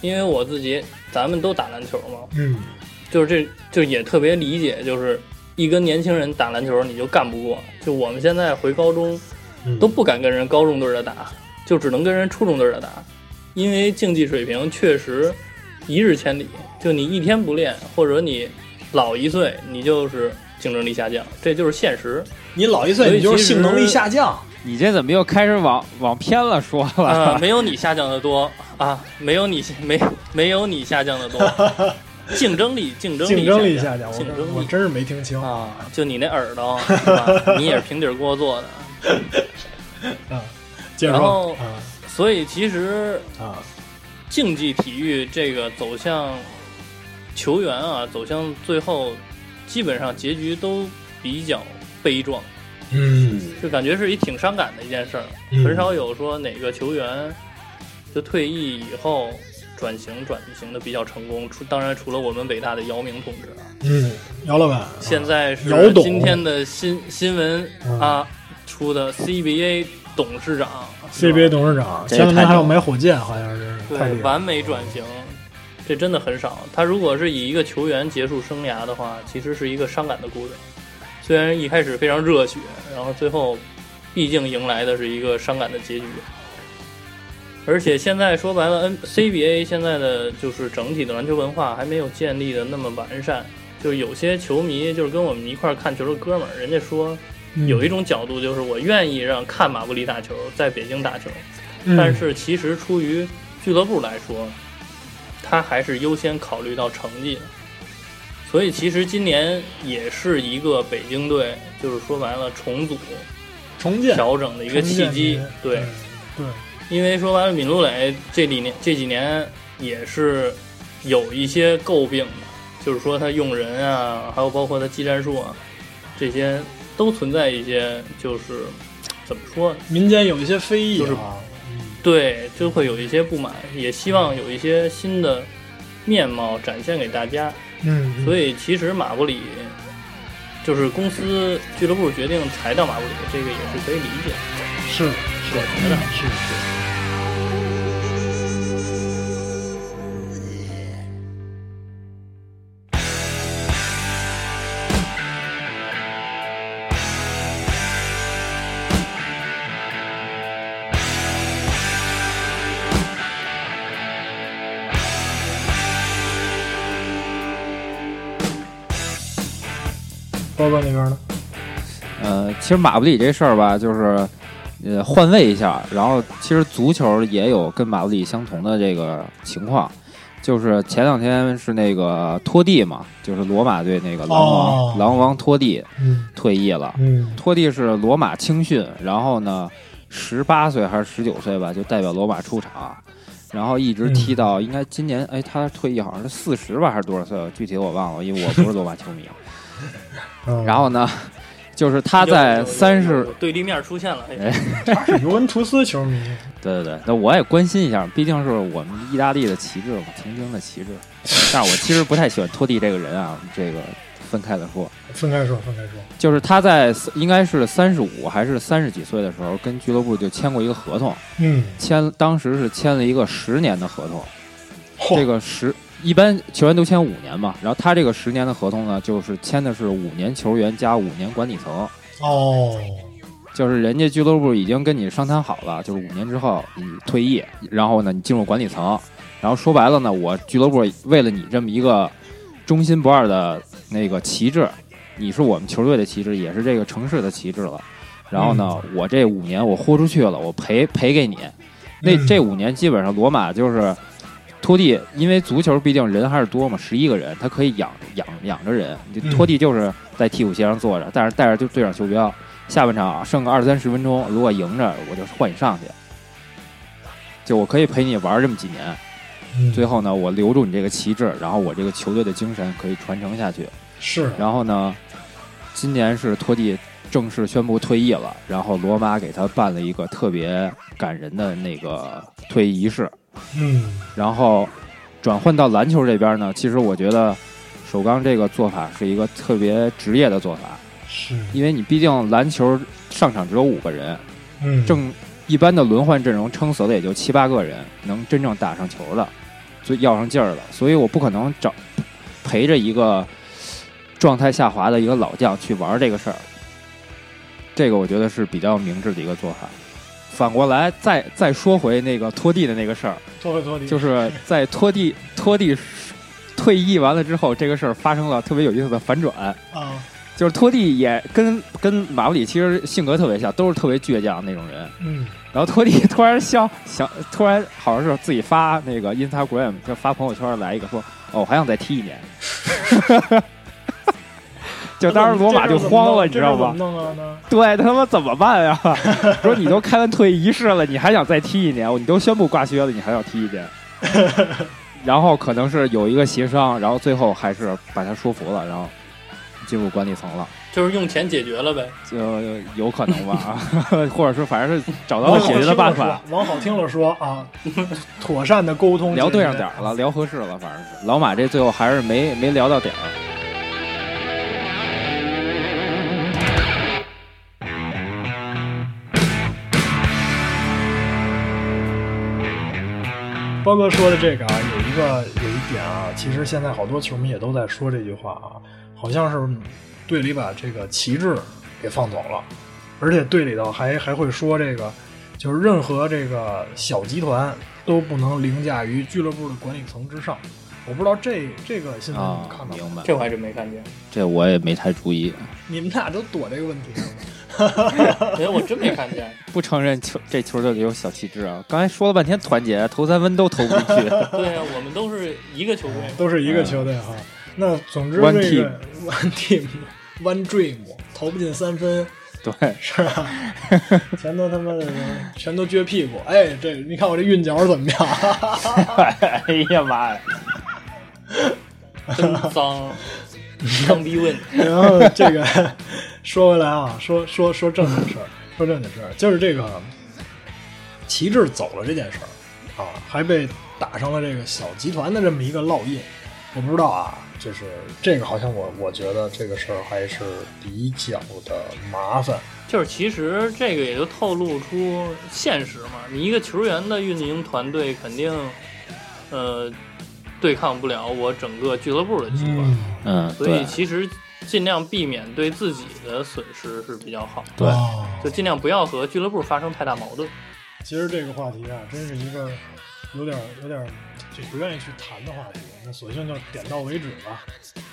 因为我自己，咱们都打篮球嘛，嗯，就是这就也特别理解，就是一跟年轻人打篮球你就干不过，就我们现在回高中嗯都不敢跟人高中队的打，就只能跟人初中队的打，因为竞技水平确实一日千里，就你一天不练，或者你老一岁，你就是竞争力下降，这就是现实你老一岁，你就是性能力下降。你这怎么又开始往往偏了说了？啊、没有你下降的多啊，没有你没没有你下降的多，竞争力竞争力竞争力下下降，我竞争力。我真是没听清。啊，就你那耳朵？你也是平底锅做的，啊然后啊。所以其实啊，竞技体育这个走向球员啊，走向最后，基本上结局都比较悲壮，嗯，就感觉是一挺伤感的一件事儿。嗯很少有说哪个球员就退役以后转型转型的比较成功。除当然除了我们伟大的姚明同志啊，嗯，姚老板，现在是姚董今天的新新闻嗯啊出的 CBA 董事长 CBA 董事长这前两天还要买火箭，好像是。对完美转型，这真的很少。他如果是以一个球员结束生涯的话，其实是一个伤感的故事。虽然一开始非常热血，然后最后毕竟迎来的是一个伤感的结局。而且现在说白了，N CBA 现在的就是整体的篮球文化还没有建立的那么完善。就是有些球迷就是跟我们一块看球的哥们儿，人家说嗯有一种角度就是我愿意让看马布里打球，在北京打球，嗯但是其实出于俱乐部来说，他还是优先考虑到成绩的。所以其实今年也是一个北京队，就是说白了重组重建调整的一个契机。对，嗯对，因为说白了，闵鹿蕾这几年这几年也是有一些诟病的，就是说他用人啊，还有包括他技战术啊，这些都存在一些就是怎么说呢？民间有一些非议对，就会有一些不满，也希望有一些新的面貌展现给大家。嗯，嗯所以其实马布里就是公司俱乐部决定裁掉马布里，这个也是可以理解的。是我觉得是是。其实马布里这事儿吧，就是呃换位一下，然后其实足球也有跟马布里相同的这个情况，就是前两天是那个托蒂嘛，就是罗马队那个狼王、哦狼王托蒂嗯退役了。嗯托蒂是罗马青训，然后呢，十八岁还是十九岁吧，就代表罗马出场，然后一直踢到应该今年，哎，他退役好像是四十吧，还是多少岁了？具体我忘了，因为我不是罗马球迷。嗯，然后呢，就是他在三十对立面出现了，哎。哎。他是尤文图斯球迷，对对对，那我也关心一下，毕竟是我们意大利的旗帜嘛，曾经的旗帜。但是我其实不太喜欢托蒂这个人啊，这个分开的说，分开说，分开说。就是他在应该是三十五还是三十几岁的时候，跟俱乐部就签过一个合同，嗯，签当时是签了一个十年的合同，这个十一般球员都签五年嘛，然后他这个十年的合同呢，就是签的是五年球员加五年管理层。哦，就是人家俱乐部已经跟你商谈好了，就是五年之后你退役，然后呢你进入管理层，然后说白了呢，我俱乐部为了你这么一个忠心不二的那个旗帜，你是我们球队的旗帜，也是这个城市的旗帜了。然后呢，我这五年我豁出去了，我赔赔给你。那嗯这五年基本上罗马就是托蒂，因为足球毕竟人还是多嘛，十一个人，他可以养养养着人。托蒂就是在替补席上坐着，但是带着就队长袖标，下半场剩个二三十分钟，如果赢着，我就换你上去。就我可以陪你玩这么几年，嗯最后呢，我留住你这个旗帜，然后我这个球队的精神可以传承下去。是然后呢，今年是托蒂正式宣布退役了，然后罗马给他办了一个特别感人的那个退役仪式。嗯。然后转换到篮球这边呢，其实我觉得首钢这个做法是一个特别职业的做法，是。因为你毕竟篮球上场只有五个人，嗯。正一般的轮换阵容撑死了也就七八个人能真正打上球的，所以要上劲儿了，所以我不可能找陪着一个状态下滑的一个老将去玩这个事儿，这个我觉得是比较明智的一个做法。反过来再再说回那个拖地的那个事儿，拖回拖地就是 在拖地拖地退役完了之后，这个事儿发生了特别有意思的反转。啊就是拖地也跟跟马布里其实性格特别像，都是特别倔强那种人。嗯然后拖地 突然想想，突然好像是自己发那个 Instagram 就发朋友圈来一个说，哦，我还想再踢一年。就当时罗马就慌了，你知道吗这事儿怎？么弄啊？那对，他妈怎么办呀？说你都开完退役仪式了，你还想再踢一年？你都宣布挂靴了，你还要踢一年？然后可能是有一个协商，然后最后还是把他说服了，然后进入管理层了，就是用钱解决了呗。就有可能吧，或者说反正是找到了解决的办法。往好听了说啊，妥善的沟通聊对上点儿了，聊合适了，反正是老马这最后还是没没聊到点儿。包哥说的这个啊，有一个有一点啊，其实现在好多球迷也都在说这句话啊，好像是队里把这个旗帜给放走了，而且队里头还还会说这个，就是任何这个小集团都不能凌驾于俱乐部的管理层之上。我不知道这这个新闻你啊们看到吗？明白，这我还真没看见，这我也没太注意。你们俩都躲这个问题是吗？哎，我真没看见。不承认球这球队里有小气质啊！刚才说了半天团结，投三分都投不进去。对啊，我们都是一个球队。都是一个球队哈。那总之 One 这个 one team one dream 投不进三分对，是吧？全都他妈的全都撅屁股。哎，这你看我这韵脚怎么样？哎呀妈呀！真脏，脏逼问。然后这个说回来啊，说说说正经事儿，说正经事儿，就是这个旗帜走了这件事儿啊，还被打上了这个小集团的这么一个烙印。我不知道啊，就是这个好像我我觉得这个事儿还是比较的麻烦。就是其实这个也就透露出现实嘛，你一个球员的运营团队肯定，呃，对抗不了我整个俱乐部的计划，嗯，所以其实尽量避免对自己的损失是比较好。的，对。哦。就尽量不要和俱乐部发生太大矛盾。其实这个话题啊，真是一个有点有点就不愿意去谈的话题。那索性就点到为止吧。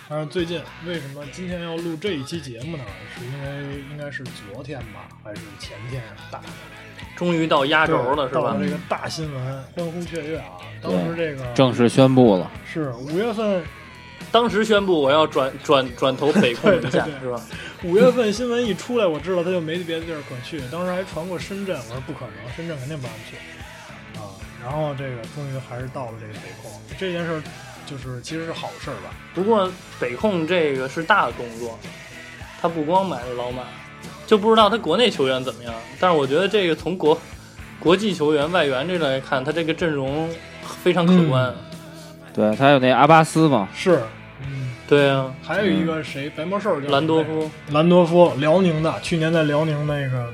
但是最近为什么今天要录这一期节目呢？是因为应该是昨天吧，还是前天打的终于到压轴了，是吧到了？这个大新闻，欢呼雀跃啊！当时这个正式宣布了。是五月份，当时宣布我要转转转投北控一下对对，对是吧？五月份新闻一出来，我知道他就没别的地儿可去。当时还传过深圳，我说不可能，深圳肯定不让去啊。然后这个终于还是到了这个北控，这件事儿就是其实是好事儿吧。不过北控这个是大动作，他不光买了老马，就不知道他国内球员怎么样。但是我觉得这个从国国际球员外援这来看，他这个阵容非常可观。嗯对他有那阿巴斯嘛，是，嗯，对啊，还有一个谁，白魔兽叫兰多夫兰多夫，辽宁的，去年在辽宁那个，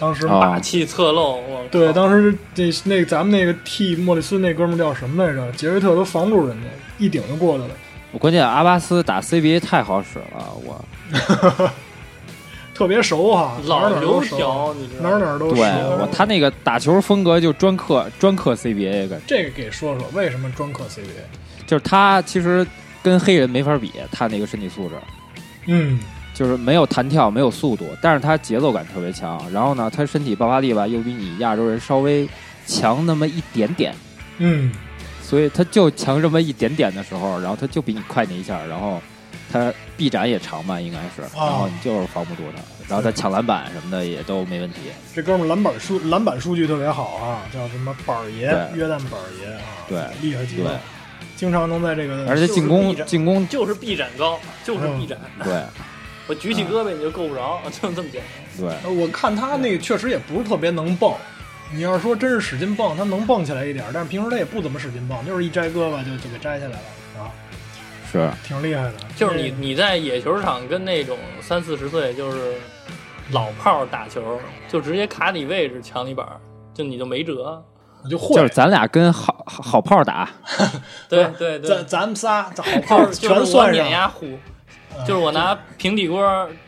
当时啊霸气侧漏，我对，当时那那咱们那个替莫里斯那哥们儿叫什么来着？杰瑞特都防不住人家，一顶就过去了，我关键阿巴斯打 CBA 太好使了，我 特别熟哈，哪老儿哪儿都熟，油条，你知道吗？哪儿哪儿都熟。对我他那个打球风格就专克专克 CBA 感觉，这个给说说，为什么专克 CBA？就是他其实跟黑人没法比，他那个身体素质。嗯，就是没有弹跳，没有速度，但是他节奏感特别强。然后呢，他身体爆发力吧，又比你亚洲人稍微强那么一点点，嗯，所以他就强这么一点点的时候，然后他就比你快那一下，然后他臂展也长吧，应该是，然后你就是防不住他，然后他抢篮板什么的也都没问题。这哥们儿篮板数篮板数据特别好啊，叫什么板儿爷，约旦板儿爷啊，对厉害极了对，经常能在这个而且进攻进攻就是臂展高，就是臂展，对 我举起胳膊你就够不着，就这么简单。对呃我看他那个确实也不是特别能蹦。你要是说真是使劲蹦，他能蹦起来一点，但是平时他也不怎么使劲蹦，就是一摘胳膊就就给摘下来了啊，是挺厉害的。就是你你在野球场跟那种三四十岁就是老炮儿打球，就直接卡你位置抢你板儿，就你就没辙。我就会，就是咱俩跟好好好炮打，对对对咱，咱们仨 好炮全算上。碾压虎，嗯就是我拿平底锅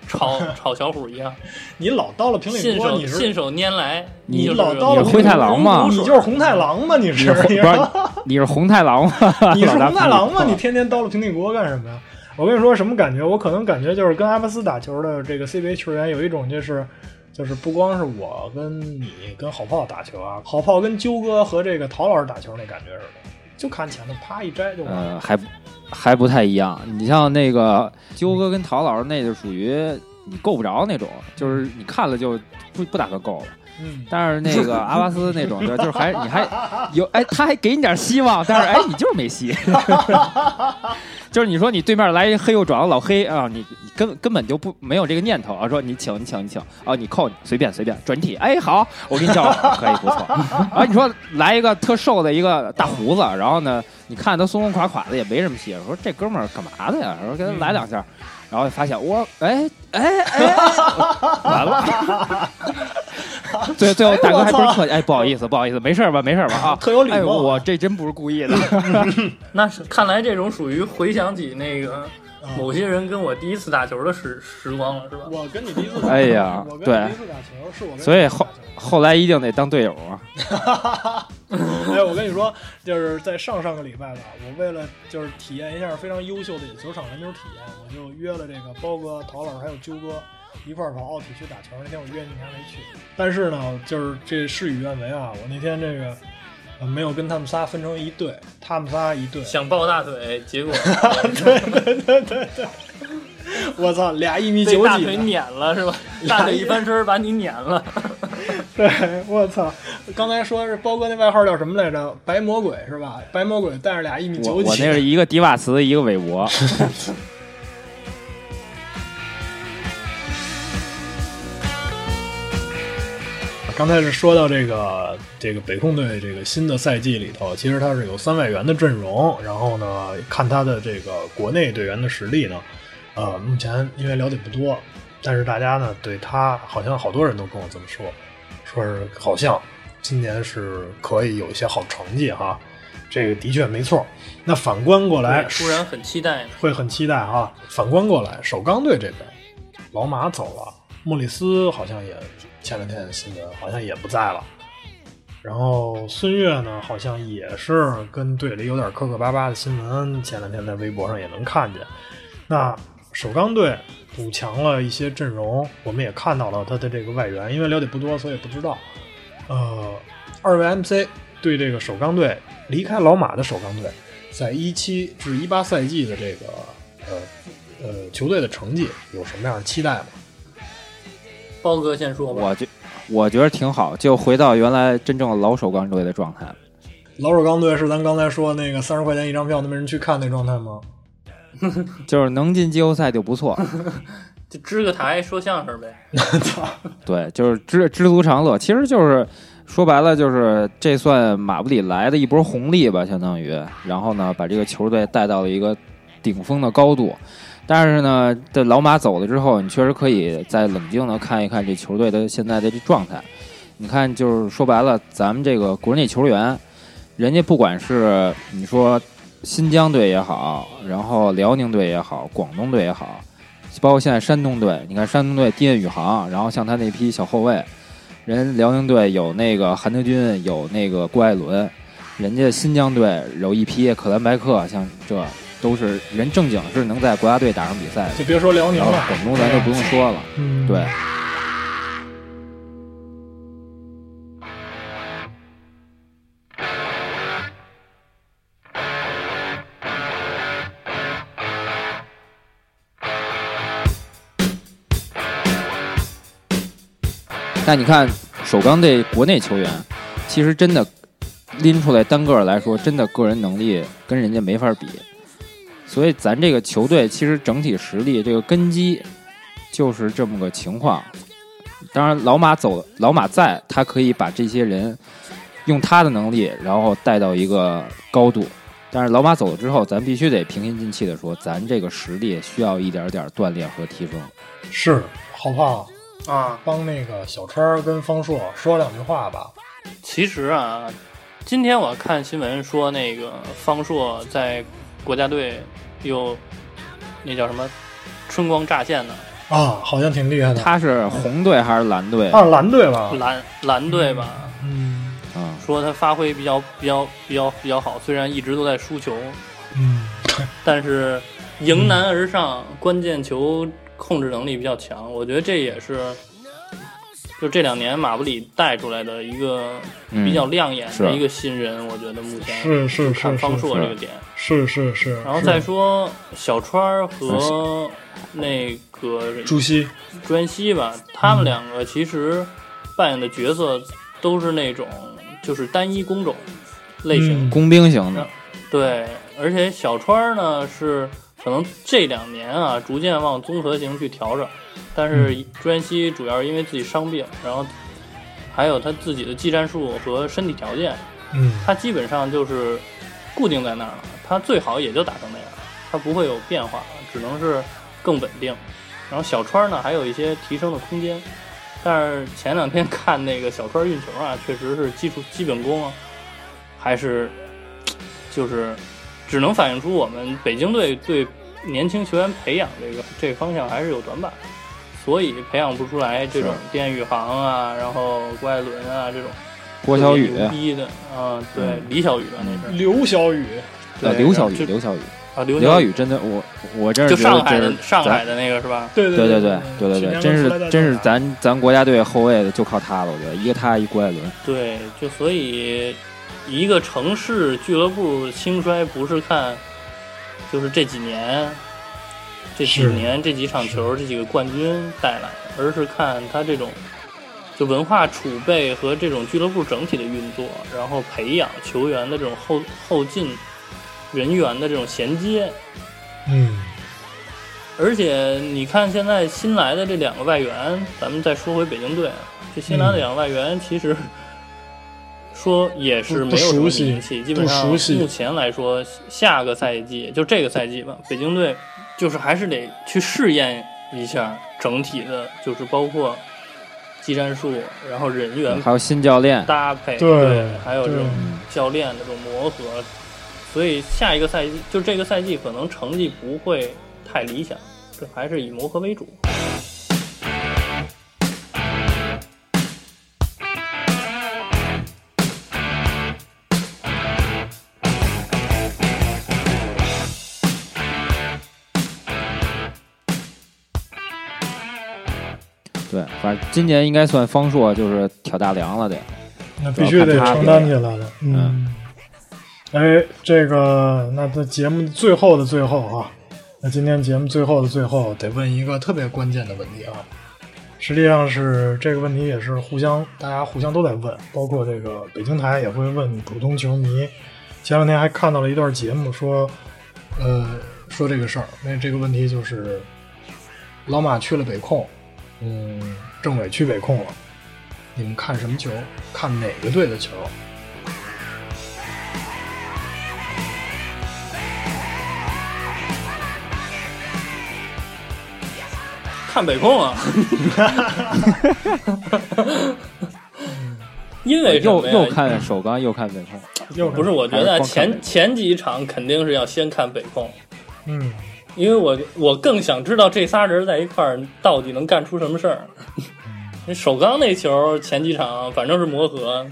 炒 炒小虎一样，你老叨了平底信锅，你是手信手拈来，你就是老叨了你是灰太狼吗你就是红太狼吗？你是你是红不是你是红太狼吗？你是红太狼吗？你天天叨了平底锅干什么呀？我跟你说什么感觉？我可能感觉就是跟阿巴斯打球的这个 CBA 球员有一种就是。就是不光是我跟你跟好炮打球啊，好炮跟啾哥和这个陶老师打球那感觉似的，就看前头啪一摘就完了。呃，还不还不太一样。你像那个揪哥跟陶老师，那就属于你够不着那种，就是你看了就不不打算够了。嗯，但是那个 阿巴斯那种，就就是还你还有哎，他还给你点希望，但是哎，你就是没戏。就是你说你对面来一黑又壮的老黑啊，你你根根本就不没有这个念头啊，说你请你请你请啊，你扣你随便随便转体，哎好，我给你叫可以不错。啊，你说来一个特瘦的一个大胡子，然后呢，你看他松松垮垮的也没什么戏，说这哥们儿干嘛的呀？说给他来两下，然后发现我哎哎哎，完了。最最后大哥还不客气，哎，不好意思，不好意思，没事吧，没事吧啊，特有礼貌哎，我这真不是故意的。那是看来这种属于回想起那个某些人跟我第一次打球的时时光了，是吧？我跟你第一次打球，哎呀我跟对你第一次打球是我跟所以后后来一定得当队友啊。哎，我跟你说，就是在上上个礼拜吧，我为了就是体验一下非常优秀的野球场篮球体验，我就约了这个包哥、陶老师还有啾哥一块儿跑奥体去打球。那天我约你，你还没去。但是呢，就是这事与愿违啊，我那天这个、呃没有跟他们仨分成一队，他们仨一队。想抱大腿，结果 对对对对对，我操，俩一米被大腿九几的，碾了是吧？大腿一翻身把你碾了。对，我操！刚才说是包哥那外号叫什么来着？白魔鬼是吧？白魔鬼带着俩一米九几，我那是一个迪瓦茨，一个韦伯。刚才是说到这个这个北控队这个新的赛季里头，其实他是有三外援的阵容，然后呢，看他的这个国内队员的实力呢，呃，目前因为了解不多，但是大家呢对他好像好多人都跟我这么说，说是好像今年是可以有一些好成绩哈，这个的确没错。那反观过来，突然很期待呢。会很期待啊。反观过来，首钢队这边，老马走了，莫里斯好像也前两天的新闻好像也不在了。然后孙悦呢，好像也是跟队里有点磕磕巴巴的新闻，前两天在微博上也能看见。那首钢队补强了一些阵容，我们也看到了他的这个外援，因为了解不多，所以不知道。呃，二位 MC 对这个首钢队离开老马的首钢队，在一七至一八赛季的这个呃呃球队的成绩有什么样的期待吗？包哥先说吧。我觉我觉得挺好，就回到原来真正的老手钢队的状态。老手钢队是咱刚才说那个三十块钱一张票都没人去看那状态吗？就是能进季后赛就不错。就支个台说相声呗。对，就是知知足常乐，其实就是说白了，就是这算马布里来的一波红利吧，相当于。然后呢，把这个球队带到了一个顶峰的高度。但是呢，这老马走了之后，你确实可以再冷静的看一看这球队的现在的这状态。你看，就是说白了，咱们这个国内球员，人家不管是你说新疆队也好，然后辽宁队也好，广东队也好，包括现在山东队，你看山东队丁宇航，然后像他那批小后卫，人辽宁队有那个韩德君，有那个郭艾伦，人家新疆队有一批克兰白克，像这都是人正经是能在国家队打上比赛的。就别说辽宁了，广东咱就不用说了，嗯，对。但你看首钢队国内球员，其实真的拎出来单个儿来说，真的个人能力跟人家没法比。所以咱这个球队其实整体实力这个根基就是这么个情况。当然，老马走，老马在，他可以把这些人用他的能力，然后带到一个高度。但是老马走了之后，咱必须得平心静气的说，咱这个实力需要一点点锻炼和提升。是好胖啊，帮那个小川跟方硕说两句话吧。其实啊，今天我看新闻说，那个方硕在国家队又那叫什么春光乍现的？啊，好像挺厉害的。他是红队还是蓝队？他是蓝队吧？蓝蓝队吧，嗯嗯，说他发挥比较比较比较比较好，虽然一直都在输球，嗯，但是迎难而上，关键球控制能力比较强。我觉得这也是，就这两年马布里带出来的一个嗯比较亮眼的一个新人。我觉得目前是是看方是是是硕这个点，是是是。是然后再说小川儿和那个朱熹，专熙吧，他们两个其实扮演的角色都是那种就是单一工种类型。嗯工兵型的，对，而且小川儿呢是可能这两年啊逐渐往综合型去调整，但是专西主要是因为自己伤病，然后还有他自己的技战术和身体条件，嗯他基本上就是固定在那儿了。他最好也就打成那样，他不会有变化，只能是更稳定。然后小川呢还有一些提升的空间，但是前两天 看那个小川运球啊，确实是基础基本功啊，还是就是只能反映出我们北京队对年轻球员培养这个这个方向还是有短板，所以培养不出来这种是。电宇航啊，然后郭艾伦啊这种。郭小雨。特别牛逼的啊，对嗯。李小雨啊那是。刘小雨，呃，对刘小雨，刘小雨，啊刘刘小雨真的，我我真是就觉得上海的这是咱上海的那个是吧？对对对对对对对真是真是咱咱国家队后卫的就靠他了，我觉得一个他一郭艾伦，对，就所以一个城市俱乐部兴衰不是看，就是这几年，这几年这几场球这几个冠军带来的，而是看他这种就文化储备和这种俱乐部整体的运作，然后培养球员的这种后后进人员的这种衔接。嗯，而且你看现在新来的这两个外援，咱们再说回北京队啊，这新来的两个外援其实 说也是没有什么熟悉名气，基本上目前来说，下个赛季就这个赛季吧，北京队就是还是得去试验一下整体的，就是包括技战术，然后人员还有新教练，搭配，对对还有这种教练的这种磨合，所以下一个赛季就这个赛季可能成绩不会太理想，这还是以磨合为主。反正今年应该算方硕就是挑大梁了得，那必须得承担起来了。嗯，哎，这个那在节目最后的最后啊，那今天节目最后的最后得问一个特别关键的问题啊。实际上是这个问题也是互相大家互相都在问，包括这个北京台也会问普通球迷。前两天还看到了一段节目说，呃，说这个事儿，那这个问题就是老马去了北控，嗯，政委去北控了。你们看什么球？看哪个队的球？看北控啊，因为什又又看首钢，又看北控，又不是，我觉得前前几场肯定是要先看北控，嗯，因为我我更想知道这仨人在一块儿到底能干出什么事儿。那首钢那球前几场反正是磨合，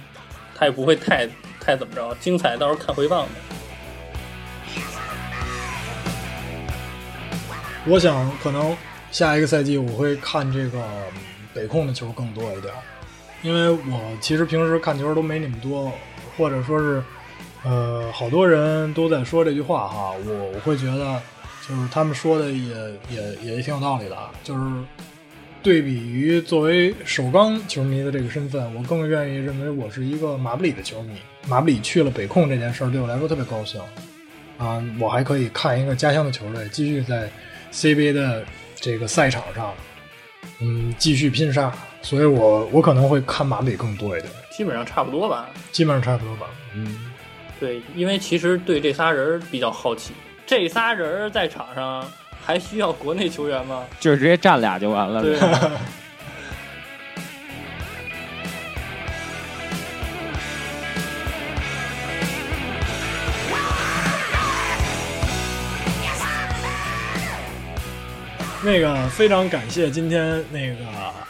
他也不会太太怎么着，精彩到时候看回放吧。我想可能下一个赛季我会看这个北控的球更多一点，因为我其实平时看球都没你们多，或者说是，呃，好多人都在说这句话哈，我我会觉得就是他们说的也也也挺有道理的，啊，就是对比于作为首钢球迷的这个身份，我更愿意认为我是一个马布里的球迷。马布里去了北控这件事儿对我来说特别高兴啊，我还可以看一个家乡的球队继续在 CBA 的这个赛场上，嗯，继续拼杀，所以我我可能会看马布里更多一点，基本上差不多吧。基本上差不多吧。嗯，对，因为其实对这仨人比较好奇，这仨人在场上还需要国内球员吗？就是直接站俩就完了。对，那个非常感谢今天那个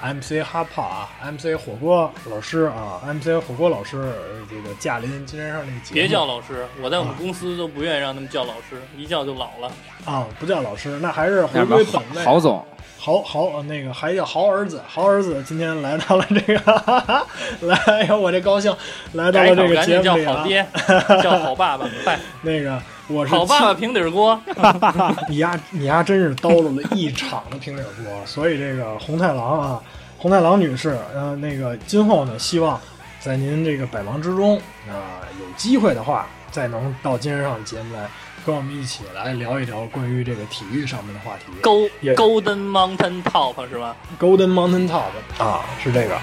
MC 哈帕啊，MC 火锅老师啊，MC 火锅老师呃这个驾临金山上那个节目，别叫老师，我在我们公司都不愿意让他们叫老师，一叫就老了。啊，不叫老师，那还是回归本位。郝总，豪豪呃那个还叫豪儿子，豪儿子今天来到了这个，来，哎呦我这高兴，来到了这个节目里啊。叫好爹，叫好爸爸，拜！那个我是好爸爸平底锅，你丫你丫真是叨叨了一场的平底锅，所以这个红太狼啊，红太狼女士，呃，那个今后呢，希望在您这个百忙之中啊、有机会的话，再能到今日上的节目来跟我们一起来聊一聊关于这个体育上面的话题。Go Golden Mountain Top 是吧？Golden Mountain Top 啊，是这个。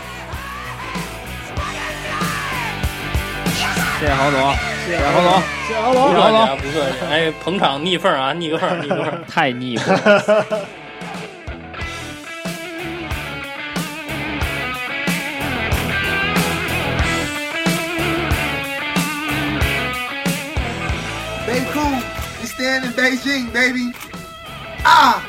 谢谢郝总，谢谢郝总，谢谢侯总，不客气，不客气，哎，捧场逆风啊，逆个风，逆个风，太逆了。Be cool, you stand in Beijing, baby. Ah.